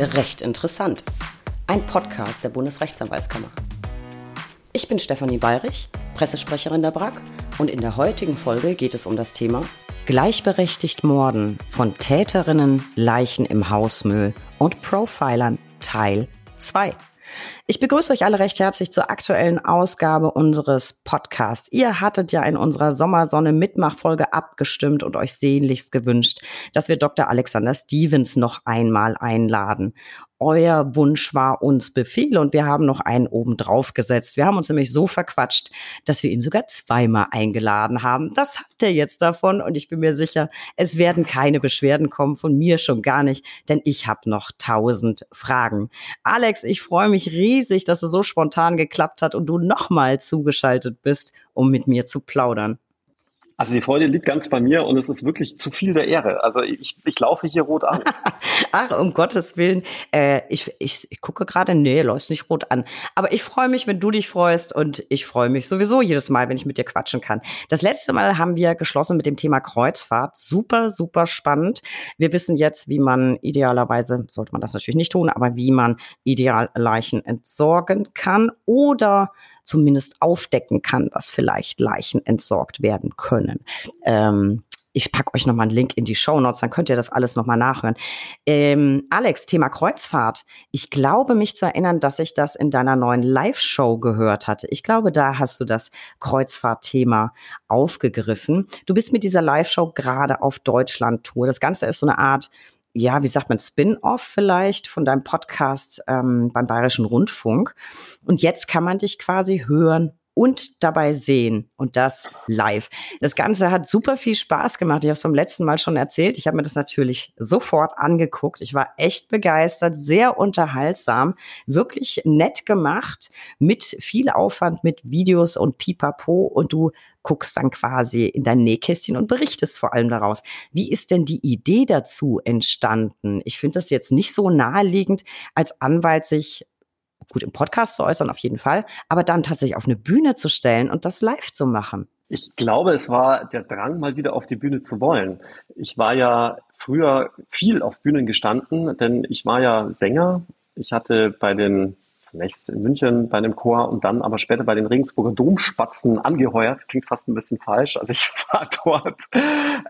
Recht interessant. Ein Podcast der Bundesrechtsanwaltskammer. Ich bin Stefanie Bayrich, Pressesprecherin der BRAG und in der heutigen Folge geht es um das Thema Gleichberechtigt Morden von Täterinnen, Leichen im Hausmüll und Profilern Teil 2. Ich begrüße euch alle recht herzlich zur aktuellen Ausgabe unseres Podcasts. Ihr hattet ja in unserer Sommersonne Mitmachfolge abgestimmt und euch sehnlichst gewünscht, dass wir Dr. Alexander Stevens noch einmal einladen euer Wunsch war uns Befehl und wir haben noch einen oben drauf gesetzt. Wir haben uns nämlich so verquatscht, dass wir ihn sogar zweimal eingeladen haben. Das habt ihr jetzt davon und ich bin mir sicher, es werden keine Beschwerden kommen, von mir schon gar nicht, denn ich habe noch tausend Fragen. Alex, ich freue mich riesig, dass es so spontan geklappt hat und du nochmal zugeschaltet bist, um mit mir zu plaudern. Also die Freude liegt ganz bei mir und es ist wirklich zu viel der Ehre. Also ich, ich laufe hier rot an. Ach, um Gottes Willen. Äh, ich, ich, ich gucke gerade, nee, läufst nicht rot an. Aber ich freue mich, wenn du dich freust und ich freue mich sowieso jedes Mal, wenn ich mit dir quatschen kann. Das letzte Mal haben wir geschlossen mit dem Thema Kreuzfahrt. Super, super spannend. Wir wissen jetzt, wie man idealerweise, sollte man das natürlich nicht tun, aber wie man ideal Leichen entsorgen kann oder zumindest aufdecken kann, dass vielleicht Leichen entsorgt werden können. Ähm, ich packe euch nochmal einen Link in die Show Notes, dann könnt ihr das alles nochmal nachhören. Ähm, Alex, Thema Kreuzfahrt. Ich glaube, mich zu erinnern, dass ich das in deiner neuen Live-Show gehört hatte. Ich glaube, da hast du das Kreuzfahrt-Thema aufgegriffen. Du bist mit dieser Live-Show gerade auf Deutschland-Tour. Das Ganze ist so eine Art ja, wie sagt man, Spin-off vielleicht von deinem Podcast ähm, beim Bayerischen Rundfunk. Und jetzt kann man dich quasi hören und dabei sehen und das live. Das Ganze hat super viel Spaß gemacht. Ich habe es beim letzten Mal schon erzählt. Ich habe mir das natürlich sofort angeguckt. Ich war echt begeistert, sehr unterhaltsam, wirklich nett gemacht, mit viel Aufwand, mit Videos und Pipapo. Und du guckst dann quasi in dein Nähkästchen und berichtest vor allem daraus. Wie ist denn die Idee dazu entstanden? Ich finde das jetzt nicht so naheliegend, als Anwalt sich gut im Podcast zu äußern, auf jeden Fall, aber dann tatsächlich auf eine Bühne zu stellen und das live zu machen. Ich glaube, es war der Drang, mal wieder auf die Bühne zu wollen. Ich war ja früher viel auf Bühnen gestanden, denn ich war ja Sänger. Ich hatte bei den zunächst in München bei einem Chor und dann aber später bei den Regensburger Domspatzen angeheuert. Klingt fast ein bisschen falsch. Also ich war dort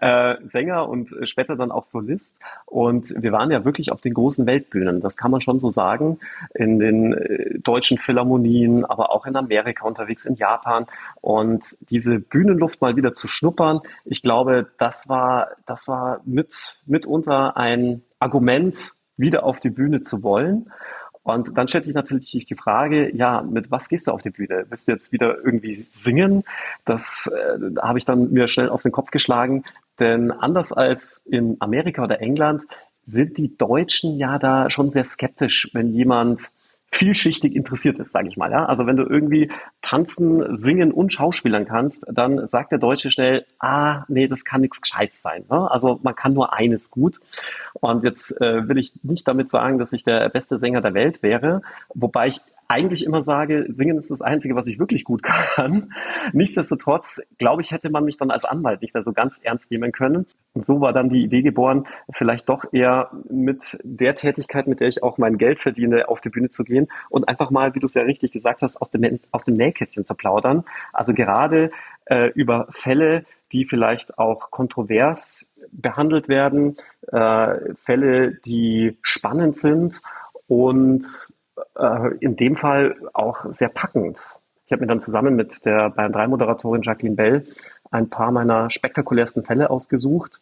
äh, Sänger und später dann auch Solist. Und wir waren ja wirklich auf den großen Weltbühnen. Das kann man schon so sagen. In den äh, deutschen Philharmonien, aber auch in Amerika unterwegs, in Japan. Und diese Bühnenluft mal wieder zu schnuppern, ich glaube, das war, das war mit, mitunter ein Argument, wieder auf die Bühne zu wollen. Und dann stellt sich natürlich die Frage, ja, mit was gehst du auf die Bühne? Willst du jetzt wieder irgendwie singen? Das äh, habe ich dann mir schnell auf den Kopf geschlagen. Denn anders als in Amerika oder England sind die Deutschen ja da schon sehr skeptisch, wenn jemand vielschichtig interessiert ist, sage ich mal. Ja? Also wenn du irgendwie tanzen, singen und schauspielern kannst, dann sagt der Deutsche schnell, ah, nee, das kann nichts Gescheites sein. Ne? Also man kann nur eines gut. Und jetzt äh, will ich nicht damit sagen, dass ich der beste Sänger der Welt wäre, wobei ich eigentlich immer sage, singen ist das Einzige, was ich wirklich gut kann. Nichtsdestotrotz, glaube ich, hätte man mich dann als Anwalt nicht mehr so ganz ernst nehmen können. Und so war dann die Idee geboren, vielleicht doch eher mit der Tätigkeit, mit der ich auch mein Geld verdiene, auf die Bühne zu gehen und einfach mal, wie du es ja richtig gesagt hast, aus dem, aus dem Nähkästchen zu plaudern. Also gerade äh, über Fälle, die vielleicht auch kontrovers behandelt werden, äh, Fälle, die spannend sind und äh, in dem Fall auch sehr packend. Ich habe mir dann zusammen mit der Bayern 3 Moderatorin Jacqueline Bell ein paar meiner spektakulärsten Fälle ausgesucht,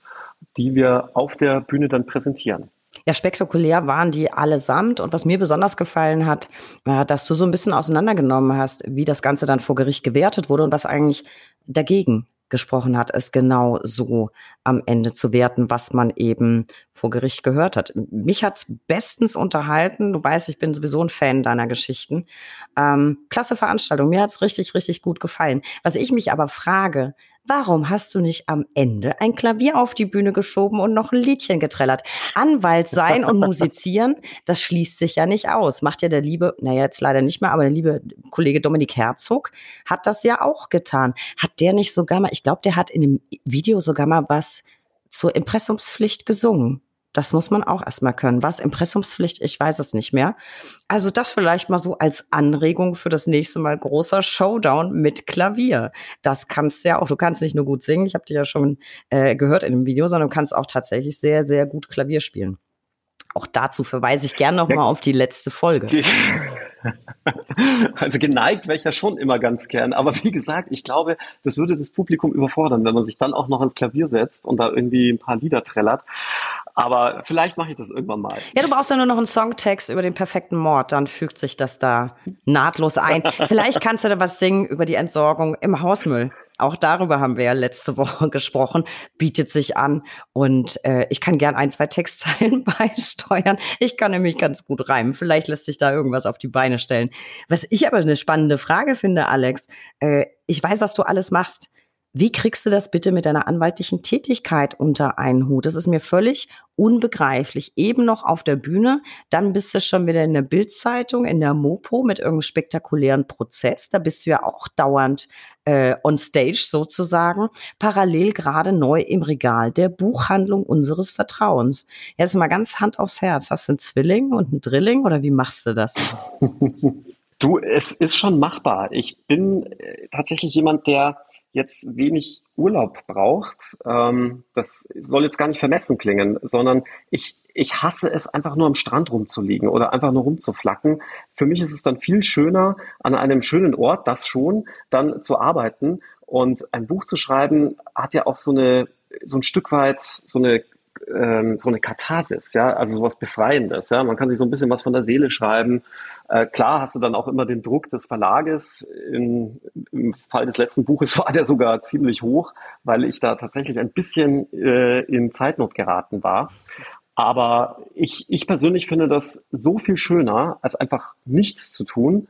die wir auf der Bühne dann präsentieren. Ja, spektakulär waren die allesamt. Und was mir besonders gefallen hat, war, dass du so ein bisschen auseinandergenommen hast, wie das Ganze dann vor Gericht gewertet wurde und was eigentlich dagegen gesprochen hat, es genau so am Ende zu werten, was man eben vor Gericht gehört hat. Mich hat's bestens unterhalten. Du weißt, ich bin sowieso ein Fan deiner Geschichten. Ähm, klasse Veranstaltung. Mir hat's richtig, richtig gut gefallen. Was ich mich aber frage, Warum hast du nicht am Ende ein Klavier auf die Bühne geschoben und noch ein Liedchen getrellert? Anwalt sein und musizieren, das schließt sich ja nicht aus. Macht ja der liebe, naja, jetzt leider nicht mehr, aber der liebe Kollege Dominik Herzog hat das ja auch getan. Hat der nicht sogar mal, ich glaube, der hat in dem Video sogar mal was zur Impressumspflicht gesungen. Das muss man auch erstmal können. Was Impressumspflicht, ich weiß es nicht mehr. Also das vielleicht mal so als Anregung für das nächste Mal großer Showdown mit Klavier. Das kannst du ja auch. Du kannst nicht nur gut singen, ich habe dich ja schon äh, gehört in dem Video, sondern du kannst auch tatsächlich sehr, sehr gut Klavier spielen. Auch dazu verweise ich gerne noch ja. mal auf die letzte Folge. Also geneigt wäre ich ja schon immer ganz gern. Aber wie gesagt, ich glaube, das würde das Publikum überfordern, wenn man sich dann auch noch ans Klavier setzt und da irgendwie ein paar Lieder trällert. Aber vielleicht mache ich das irgendwann mal. Ja, du brauchst ja nur noch einen Songtext über den perfekten Mord, dann fügt sich das da nahtlos ein. vielleicht kannst du da was singen über die Entsorgung im Hausmüll. Auch darüber haben wir ja letzte Woche gesprochen, bietet sich an. Und äh, ich kann gern ein, zwei Textzeilen beisteuern. Ich kann nämlich ganz gut reimen. Vielleicht lässt sich da irgendwas auf die Beine stellen. Was ich aber eine spannende Frage finde, Alex, äh, ich weiß, was du alles machst. Wie kriegst du das bitte mit deiner anwaltlichen Tätigkeit unter einen Hut? Das ist mir völlig unbegreiflich. Eben noch auf der Bühne, dann bist du schon wieder in der Bildzeitung, in der Mopo mit irgendeinem spektakulären Prozess. Da bist du ja auch dauernd äh, on stage sozusagen. Parallel gerade neu im Regal der Buchhandlung unseres Vertrauens. Jetzt mal ganz Hand aufs Herz. Hast du einen Zwilling und einen Drilling oder wie machst du das? Du, es ist schon machbar. Ich bin äh, tatsächlich jemand, der jetzt wenig Urlaub braucht, ähm, das soll jetzt gar nicht vermessen klingen, sondern ich, ich hasse es einfach nur am Strand rumzuliegen oder einfach nur rumzuflacken. Für mich ist es dann viel schöner, an einem schönen Ort, das schon, dann zu arbeiten. Und ein Buch zu schreiben hat ja auch so eine, so ein Stück weit so eine ähm, so eine Katharsis, ja, also sowas Befreiendes, ja. Man kann sich so ein bisschen was von der Seele schreiben. Äh, klar hast du dann auch immer den Druck des Verlages. In, Im Fall des letzten Buches war der sogar ziemlich hoch, weil ich da tatsächlich ein bisschen äh, in Zeitnot geraten war. Aber ich, ich persönlich finde das so viel schöner, als einfach nichts zu tun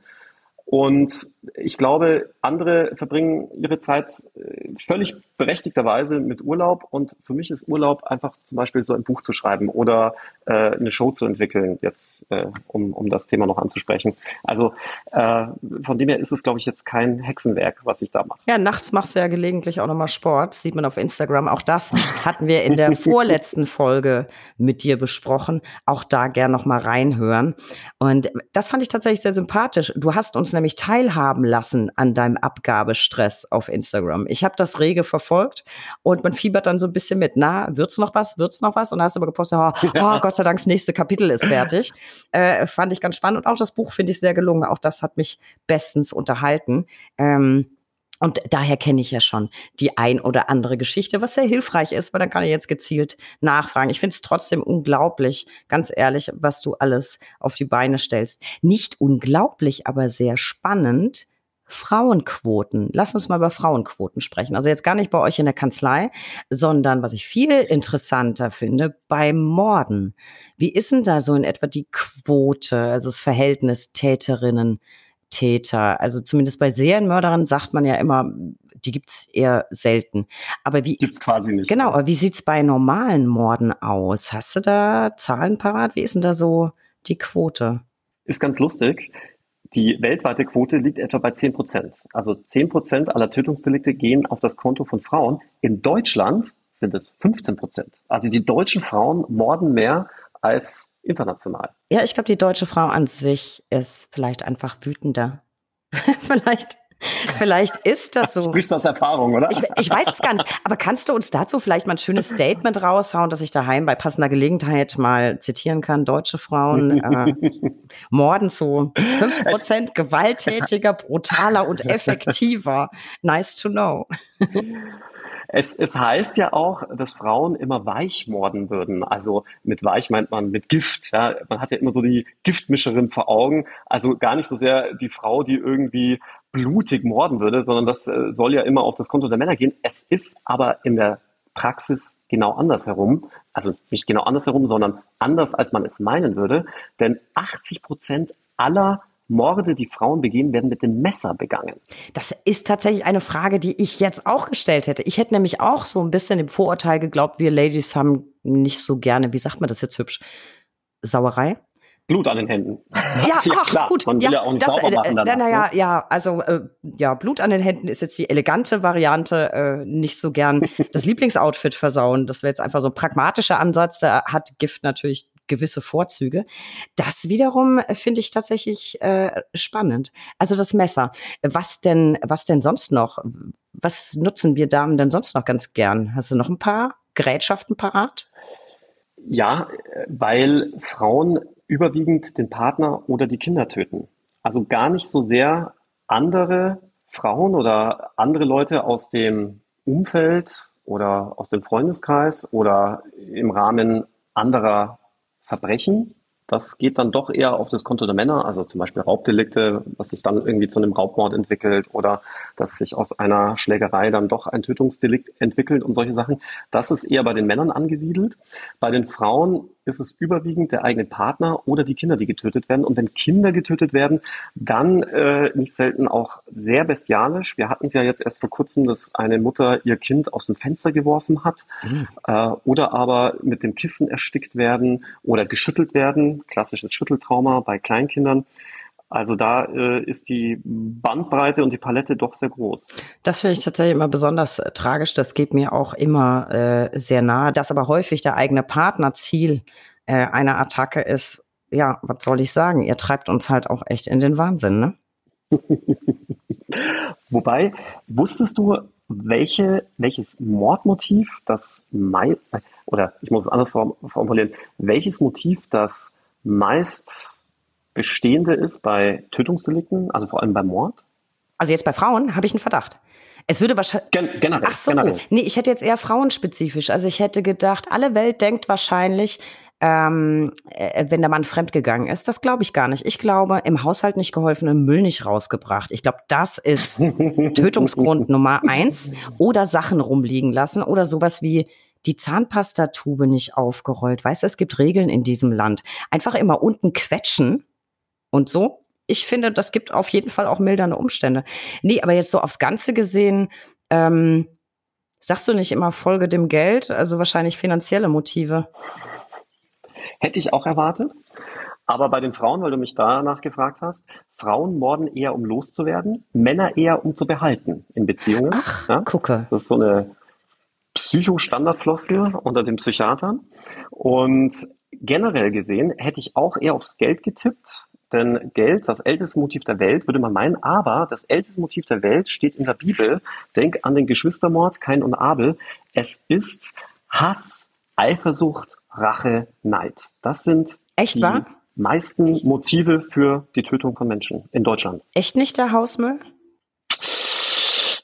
und ich glaube, andere verbringen ihre Zeit äh, völlig berechtigterweise mit Urlaub. Und für mich ist Urlaub einfach zum Beispiel so ein Buch zu schreiben oder äh, eine Show zu entwickeln, jetzt äh, um, um das Thema noch anzusprechen. Also äh, von dem her ist es, glaube ich, jetzt kein Hexenwerk, was ich da mache. Ja, nachts machst du ja gelegentlich auch nochmal Sport, sieht man auf Instagram. Auch das hatten wir in der vorletzten Folge mit dir besprochen. Auch da gern nochmal reinhören. Und das fand ich tatsächlich sehr sympathisch. Du hast uns nämlich teilhaben lassen an deinem Abgabestress auf Instagram. Ich habe das rege verfolgt und man fiebert dann so ein bisschen mit. Na, wird's noch was? Wird's noch was? Und hast aber gepostet, oh, oh Gott sei Dank, das nächste Kapitel ist fertig. Äh, fand ich ganz spannend und auch das Buch finde ich sehr gelungen. Auch das hat mich bestens unterhalten. Ähm, und daher kenne ich ja schon die ein oder andere Geschichte, was sehr hilfreich ist, weil dann kann ich jetzt gezielt nachfragen. Ich finde es trotzdem unglaublich, ganz ehrlich, was du alles auf die Beine stellst. Nicht unglaublich, aber sehr spannend. Frauenquoten. Lass uns mal über Frauenquoten sprechen. Also jetzt gar nicht bei euch in der Kanzlei, sondern was ich viel interessanter finde, bei Morden. Wie ist denn da so in etwa die Quote, also das Verhältnis Täterinnen? Täter. Also zumindest bei Serienmördern sagt man ja immer, die gibt's eher selten. Aber wie gibt's quasi nicht. Genau, aber wie sieht's bei normalen Morden aus? Hast du da Zahlen parat? Wie ist denn da so die Quote? Ist ganz lustig. Die weltweite Quote liegt etwa bei 10 Prozent. Also 10 Prozent aller Tötungsdelikte gehen auf das Konto von Frauen. In Deutschland sind es 15 Prozent. Also die deutschen Frauen morden mehr als international. Ja, ich glaube, die deutsche Frau an sich ist vielleicht einfach wütender. vielleicht Vielleicht ist das so. Sprichst du aus Erfahrung, oder? Ich, ich, weiß es gar nicht. Aber kannst du uns dazu vielleicht mal ein schönes Statement raushauen, dass ich daheim bei passender Gelegenheit mal zitieren kann? Deutsche Frauen äh, morden zu 5% gewalttätiger, brutaler und effektiver. Nice to know. Es, es heißt ja auch, dass Frauen immer weich morden würden. Also mit weich meint man mit Gift. Ja? Man hat ja immer so die Giftmischerin vor Augen. Also gar nicht so sehr die Frau, die irgendwie blutig morden würde, sondern das äh, soll ja immer auf das Konto der Männer gehen. Es ist aber in der Praxis genau andersherum. Also nicht genau andersherum, sondern anders, als man es meinen würde. Denn 80 Prozent aller Morde, die Frauen begehen, werden mit dem Messer begangen? Das ist tatsächlich eine Frage, die ich jetzt auch gestellt hätte. Ich hätte nämlich auch so ein bisschen im Vorurteil geglaubt, wir Ladies haben nicht so gerne, wie sagt man das jetzt hübsch, Sauerei? Blut an den Händen. Ja, ja ach, klar. gut. Man will ja, ja auch nicht das, sauber machen danach. Naja, ne? ja, also äh, ja, Blut an den Händen ist jetzt die elegante Variante. Äh, nicht so gern das Lieblingsoutfit versauen. Das wäre jetzt einfach so ein pragmatischer Ansatz. Da hat Gift natürlich gewisse Vorzüge. Das wiederum äh, finde ich tatsächlich äh, spannend. Also das Messer. Was denn, was denn sonst noch? Was nutzen wir Damen denn sonst noch ganz gern? Hast du noch ein paar Gerätschaften parat? Ja, weil Frauen überwiegend den Partner oder die Kinder töten. Also gar nicht so sehr andere Frauen oder andere Leute aus dem Umfeld oder aus dem Freundeskreis oder im Rahmen anderer Verbrechen, das geht dann doch eher auf das Konto der Männer, also zum Beispiel Raubdelikte, was sich dann irgendwie zu einem Raubmord entwickelt oder dass sich aus einer Schlägerei dann doch ein Tötungsdelikt entwickelt und solche Sachen. Das ist eher bei den Männern angesiedelt. Bei den Frauen ist es überwiegend der eigene Partner oder die Kinder, die getötet werden. Und wenn Kinder getötet werden, dann äh, nicht selten auch sehr bestialisch. Wir hatten es ja jetzt erst vor kurzem, dass eine Mutter ihr Kind aus dem Fenster geworfen hat mhm. äh, oder aber mit dem Kissen erstickt werden oder geschüttelt werden klassisches Schütteltrauma bei Kleinkindern. Also da äh, ist die Bandbreite und die Palette doch sehr groß. Das finde ich tatsächlich immer besonders äh, tragisch. Das geht mir auch immer äh, sehr nahe, dass aber häufig der eigene Partner Ziel äh, einer Attacke ist. Ja, was soll ich sagen? Ihr treibt uns halt auch echt in den Wahnsinn, ne? Wobei, wusstest du, welche, welches Mordmotiv das Mai, oder ich muss es anders formulieren, welches Motiv das meist bestehende ist bei Tötungsdelikten, also vor allem bei Mord? Also jetzt bei Frauen habe ich einen Verdacht. Es würde wahrscheinlich. Gen generell. Ach so. Generell. Nee, ich hätte jetzt eher frauenspezifisch. Also ich hätte gedacht, alle Welt denkt wahrscheinlich, ähm, äh, wenn der Mann fremdgegangen ist. Das glaube ich gar nicht. Ich glaube, im Haushalt nicht geholfen und Müll nicht rausgebracht. Ich glaube, das ist Tötungsgrund Nummer eins. Oder Sachen rumliegen lassen oder sowas wie die Zahnpastatube nicht aufgerollt. Weißt du, es gibt Regeln in diesem Land. Einfach immer unten quetschen und so. Ich finde, das gibt auf jeden Fall auch mildernde Umstände. Nee, aber jetzt so aufs Ganze gesehen, ähm, sagst du nicht immer Folge dem Geld, also wahrscheinlich finanzielle Motive. Hätte ich auch erwartet. Aber bei den Frauen, weil du mich danach gefragt hast, Frauen morden eher, um loszuwerden, Männer eher, um zu behalten in Beziehungen. Ach, ja? gucke. Das ist so eine Psycho-Standardfloskel unter den Psychiatern. Und generell gesehen hätte ich auch eher aufs Geld getippt. Denn Geld, das älteste Motiv der Welt, würde man meinen, aber das älteste Motiv der Welt steht in der Bibel. Denk an den Geschwistermord, Kain und Abel. Es ist Hass, Eifersucht, Rache, Neid. Das sind Echt die wahr? meisten Motive für die Tötung von Menschen in Deutschland. Echt nicht der Hausmüll?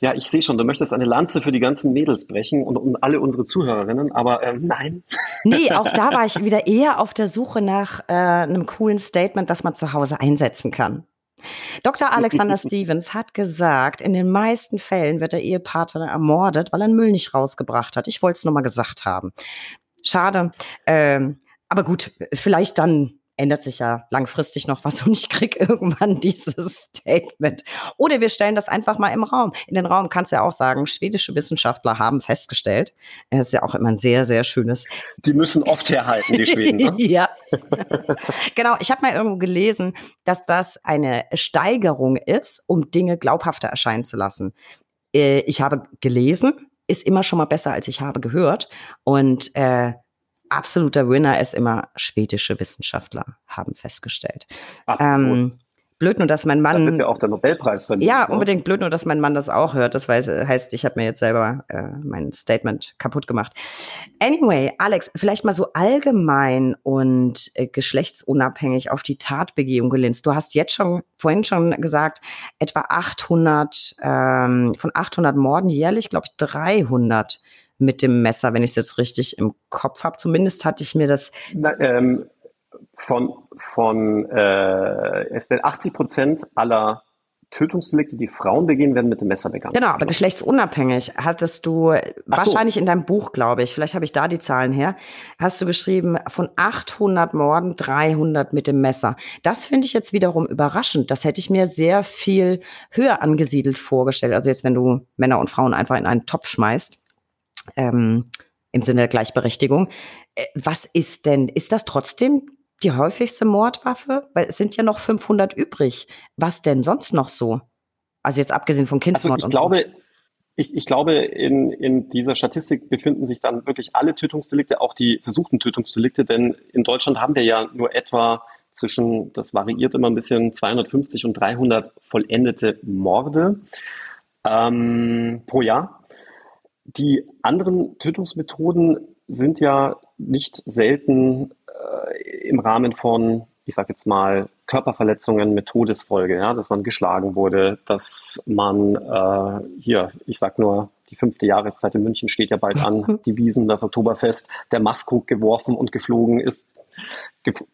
Ja, ich sehe schon, du möchtest eine Lanze für die ganzen Mädels brechen und, und alle unsere Zuhörerinnen, aber ähm, nein. Nee, auch da war ich wieder eher auf der Suche nach äh, einem coolen Statement, das man zu Hause einsetzen kann. Dr. Alexander Stevens hat gesagt, in den meisten Fällen wird der Ehepartner ermordet, weil er Müll nicht rausgebracht hat. Ich wollte es nur mal gesagt haben. Schade. Ähm, aber gut, vielleicht dann ändert sich ja langfristig noch was und ich krieg irgendwann dieses Statement. Oder wir stellen das einfach mal im Raum. In den Raum kannst du ja auch sagen, schwedische Wissenschaftler haben festgestellt, es ist ja auch immer ein sehr, sehr schönes. Die müssen oft herhalten, die Schweden. Ne? ja. genau, ich habe mal irgendwo gelesen, dass das eine Steigerung ist, um Dinge glaubhafter erscheinen zu lassen. Äh, ich habe gelesen, ist immer schon mal besser, als ich habe gehört. Und äh, absoluter Winner ist immer schwedische Wissenschaftler, haben festgestellt. Ähm, blöd nur, dass mein Mann. Da wird ja auch der Nobelpreis verliehen. Ja, ne? unbedingt blöd nur, dass mein Mann das auch hört. Das heißt, ich habe mir jetzt selber äh, mein Statement kaputt gemacht. Anyway, Alex, vielleicht mal so allgemein und äh, geschlechtsunabhängig auf die Tatbegehung gelinst. Du hast jetzt schon vorhin schon gesagt, etwa 800 ähm, von 800 Morden jährlich, glaube ich, 300 mit dem Messer, wenn ich es jetzt richtig im Kopf habe. Zumindest hatte ich mir das. Na, ähm, von von äh, es werden 80 Prozent aller Tötungsdelikte, die Frauen begehen, werden mit dem Messer begangen. Genau, aber geschlechtsunabhängig hattest du so. wahrscheinlich in deinem Buch, glaube ich, vielleicht habe ich da die Zahlen her, hast du geschrieben, von 800 Morden 300 mit dem Messer. Das finde ich jetzt wiederum überraschend. Das hätte ich mir sehr viel höher angesiedelt vorgestellt. Also jetzt, wenn du Männer und Frauen einfach in einen Topf schmeißt ähm, im Sinne der Gleichberechtigung. Äh, was ist denn, ist das trotzdem die häufigste Mordwaffe? Weil es sind ja noch 500 übrig. Was denn sonst noch so? Also jetzt abgesehen von Kindsmord also ich glaube, so. Ich, ich glaube, in, in dieser Statistik befinden sich dann wirklich alle Tötungsdelikte, auch die versuchten Tötungsdelikte, denn in Deutschland haben wir ja nur etwa zwischen, das variiert immer ein bisschen, 250 und 300 vollendete Morde ähm, pro Jahr. Die anderen Tötungsmethoden sind ja nicht selten äh, im Rahmen von, ich sage jetzt mal, Körperverletzungen mit Todesfolge, ja, dass man geschlagen wurde, dass man äh, hier, ich sag nur, die fünfte Jahreszeit in München steht ja bald an, die Wiesen, das Oktoberfest, der Maskuk geworfen und geflogen ist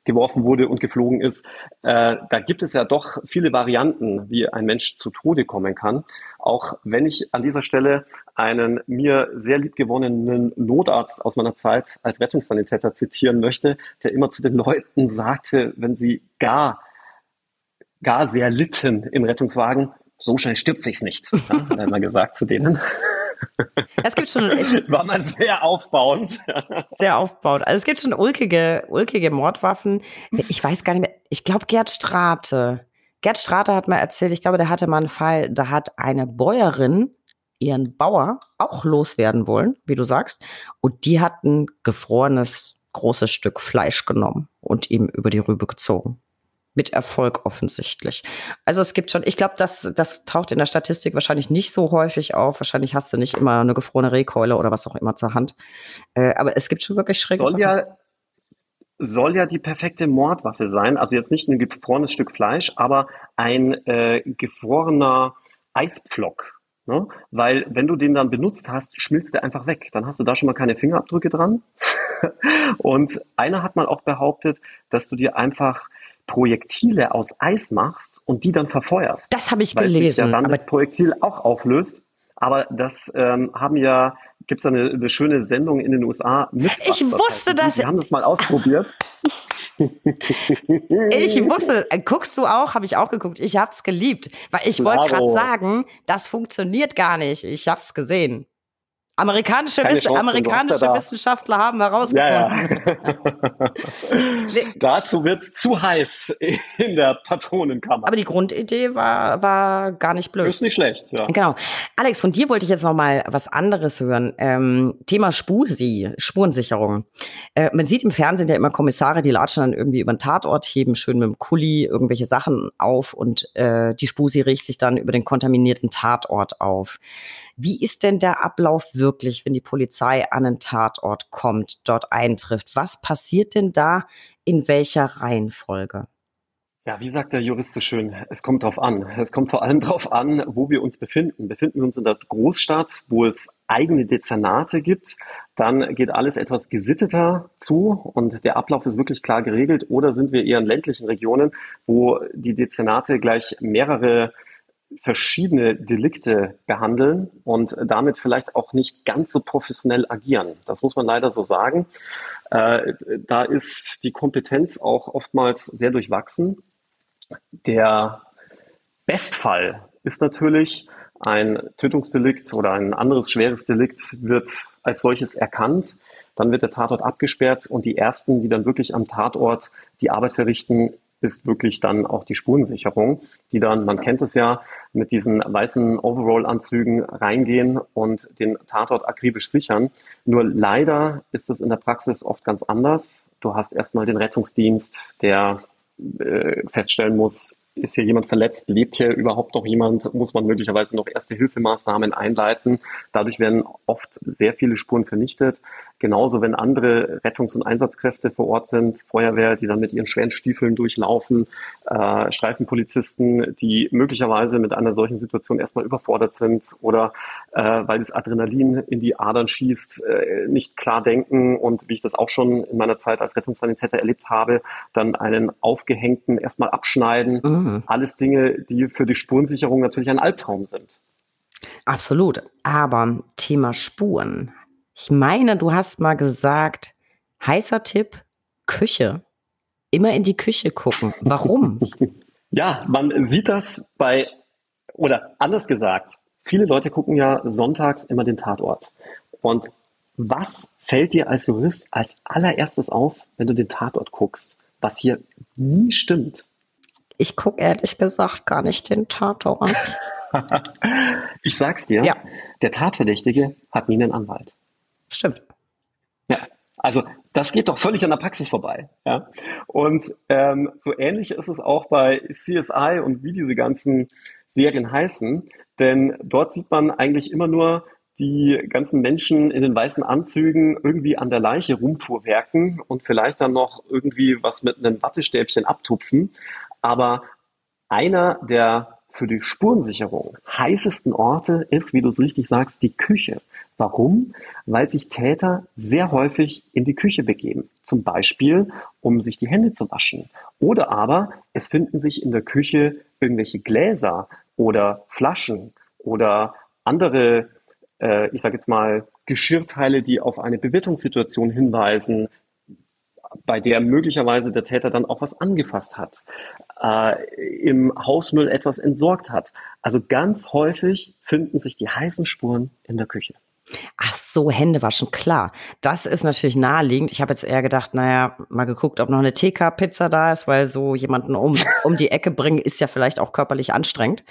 geworfen wurde und geflogen ist. Äh, da gibt es ja doch viele Varianten, wie ein Mensch zu Tode kommen kann. Auch wenn ich an dieser Stelle einen mir sehr liebgewonnenen Notarzt aus meiner Zeit als Rettungssanitäter zitieren möchte, der immer zu den Leuten sagte, wenn sie gar, gar sehr litten im Rettungswagen, so schnell stirbt sich's nicht, ja, hat er immer gesagt zu denen. Es gibt schon. War mal sehr aufbauend. Sehr aufbauend. Also es gibt schon ulkige, ulkige Mordwaffen. Ich weiß gar nicht mehr. Ich glaube, Gerd Strate. Gerd Strate hat mal erzählt, ich glaube, der hatte mal einen Fall, da hat eine Bäuerin ihren Bauer auch loswerden wollen, wie du sagst. Und die hat ein gefrorenes großes Stück Fleisch genommen und ihm über die Rübe gezogen mit Erfolg offensichtlich. Also es gibt schon, ich glaube, das, das taucht in der Statistik wahrscheinlich nicht so häufig auf. Wahrscheinlich hast du nicht immer eine gefrorene Rehkeule oder was auch immer zur Hand. Äh, aber es gibt schon wirklich schräge soll Ja, soll ja die perfekte Mordwaffe sein. Also jetzt nicht ein gefrorenes Stück Fleisch, aber ein äh, gefrorener Eispflock. Ne? Weil wenn du den dann benutzt hast, schmilzt der einfach weg. Dann hast du da schon mal keine Fingerabdrücke dran. Und einer hat mal auch behauptet, dass du dir einfach Projektile aus Eis machst und die dann verfeuerst. Das habe ich weil gelesen. Weil ja dann das Projektil auch auflöst. Aber das ähm, haben ja, gibt es eine, eine schöne Sendung in den USA mit. Ich wusste das. Wir haben das mal ausprobiert. ich wusste, guckst du auch, habe ich auch geguckt. Ich habe es geliebt, weil ich wollte gerade sagen, das funktioniert gar nicht. Ich habe es gesehen. Amerikanische, Wiss Chance, amerikanische ja Wissenschaftler haben herausgefunden. Ja, ja. Dazu wird es zu heiß in der Patronenkammer. Aber die Grundidee war, war gar nicht blöd. Ist nicht schlecht, ja. Genau. Alex, von dir wollte ich jetzt noch mal was anderes hören. Ähm, Thema Spusi, Spurensicherung. Äh, man sieht im Fernsehen ja immer Kommissare, die latschen dann irgendwie über den Tatort, heben schön mit dem Kuli irgendwelche Sachen auf und äh, die Spusi riecht sich dann über den kontaminierten Tatort auf. Wie ist denn der Ablauf wirklich, wenn die Polizei an einen Tatort kommt, dort eintrifft? Was passiert denn da in welcher Reihenfolge? Ja, wie sagt der Jurist so schön, es kommt darauf an. Es kommt vor allem darauf an, wo wir uns befinden. Befinden wir uns in der Großstadt, wo es eigene Dezernate gibt, dann geht alles etwas gesitteter zu und der Ablauf ist wirklich klar geregelt. Oder sind wir eher in ländlichen Regionen, wo die Dezernate gleich mehrere verschiedene Delikte behandeln und damit vielleicht auch nicht ganz so professionell agieren. Das muss man leider so sagen. Äh, da ist die Kompetenz auch oftmals sehr durchwachsen. Der Bestfall ist natürlich, ein Tötungsdelikt oder ein anderes schweres Delikt wird als solches erkannt. Dann wird der Tatort abgesperrt und die ersten, die dann wirklich am Tatort die Arbeit verrichten, ist wirklich dann auch die Spurensicherung, die dann, man kennt es ja, mit diesen weißen Overall-Anzügen reingehen und den Tatort akribisch sichern. Nur leider ist es in der Praxis oft ganz anders. Du hast erstmal den Rettungsdienst, der äh, feststellen muss, ist hier jemand verletzt? Lebt hier überhaupt noch jemand? Muss man möglicherweise noch erste Hilfemaßnahmen einleiten? Dadurch werden oft sehr viele Spuren vernichtet. Genauso, wenn andere Rettungs- und Einsatzkräfte vor Ort sind, Feuerwehr, die dann mit ihren schweren Stiefeln durchlaufen, äh, Streifenpolizisten, die möglicherweise mit einer solchen Situation erstmal überfordert sind oder äh, weil das Adrenalin in die Adern schießt, äh, nicht klar denken und wie ich das auch schon in meiner Zeit als Rettungssanitäter erlebt habe, dann einen Aufgehängten erstmal abschneiden. Mhm. Alles Dinge, die für die Spurensicherung natürlich ein Albtraum sind. Absolut. Aber Thema Spuren ich meine, du hast mal gesagt, heißer Tipp, Küche. Immer in die Küche gucken. Warum? ja, man sieht das bei, oder anders gesagt, viele Leute gucken ja sonntags immer den Tatort. Und was fällt dir als Jurist als allererstes auf, wenn du den Tatort guckst? was hier nie stimmt. Ich gucke ehrlich gesagt gar nicht den Tatort. ich sag's dir, ja. der Tatverdächtige hat nie einen Anwalt. Stimmt. Ja, also das geht doch völlig an der Praxis vorbei. Ja? Und ähm, so ähnlich ist es auch bei CSI und wie diese ganzen Serien heißen, denn dort sieht man eigentlich immer nur die ganzen Menschen in den weißen Anzügen irgendwie an der Leiche rumfuhrwerken und vielleicht dann noch irgendwie was mit einem Wattestäbchen abtupfen. Aber einer der für die Spurensicherung heißesten Orte ist, wie du es richtig sagst, die Küche. Warum? Weil sich Täter sehr häufig in die Küche begeben. Zum Beispiel, um sich die Hände zu waschen. Oder aber es finden sich in der Küche irgendwelche Gläser oder Flaschen oder andere, äh, ich sage jetzt mal, Geschirrteile, die auf eine Bewirtungssituation hinweisen, bei der möglicherweise der Täter dann auch was angefasst hat, äh, im Hausmüll etwas entsorgt hat. Also ganz häufig finden sich die heißen Spuren in der Küche. Ach so, Hände waschen, klar. Das ist natürlich naheliegend. Ich habe jetzt eher gedacht, naja, mal geguckt, ob noch eine TK-Pizza da ist, weil so jemanden um, um die Ecke bringen ist ja vielleicht auch körperlich anstrengend.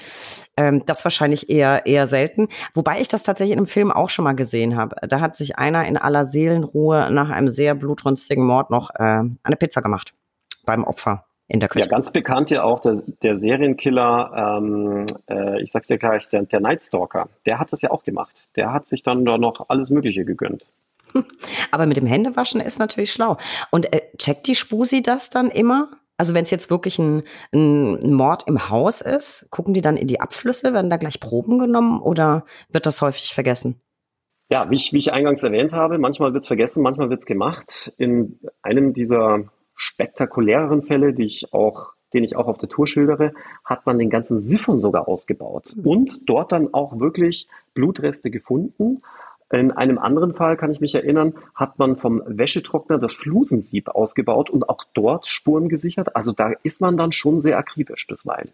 Ähm, das wahrscheinlich eher, eher selten. Wobei ich das tatsächlich in einem Film auch schon mal gesehen habe. Da hat sich einer in aller Seelenruhe nach einem sehr blutrünstigen Mord noch äh, eine Pizza gemacht beim Opfer in der Küche. Ja, ganz bekannt ja auch der, der Serienkiller, ähm, äh, ich sag's dir gleich, der, der Night Stalker, der hat das ja auch gemacht. Der hat sich dann da noch alles Mögliche gegönnt. Aber mit dem Händewaschen ist natürlich schlau. Und äh, checkt die Spusi das dann immer? Also wenn es jetzt wirklich ein, ein, Mord im Haus ist, gucken die dann in die Abflüsse, werden da gleich Proben genommen oder wird das häufig vergessen? Ja, wie ich, wie ich eingangs erwähnt habe, manchmal wird es vergessen, manchmal wird es gemacht. In einem dieser spektakuläreren Fälle, die ich auch, den ich auch auf der Tour schildere, hat man den ganzen Siphon sogar ausgebaut mhm. und dort dann auch wirklich Blutreste gefunden. In einem anderen Fall kann ich mich erinnern, hat man vom Wäschetrockner das Flusensieb ausgebaut und auch dort Spuren gesichert. Also da ist man dann schon sehr akribisch bisweilen.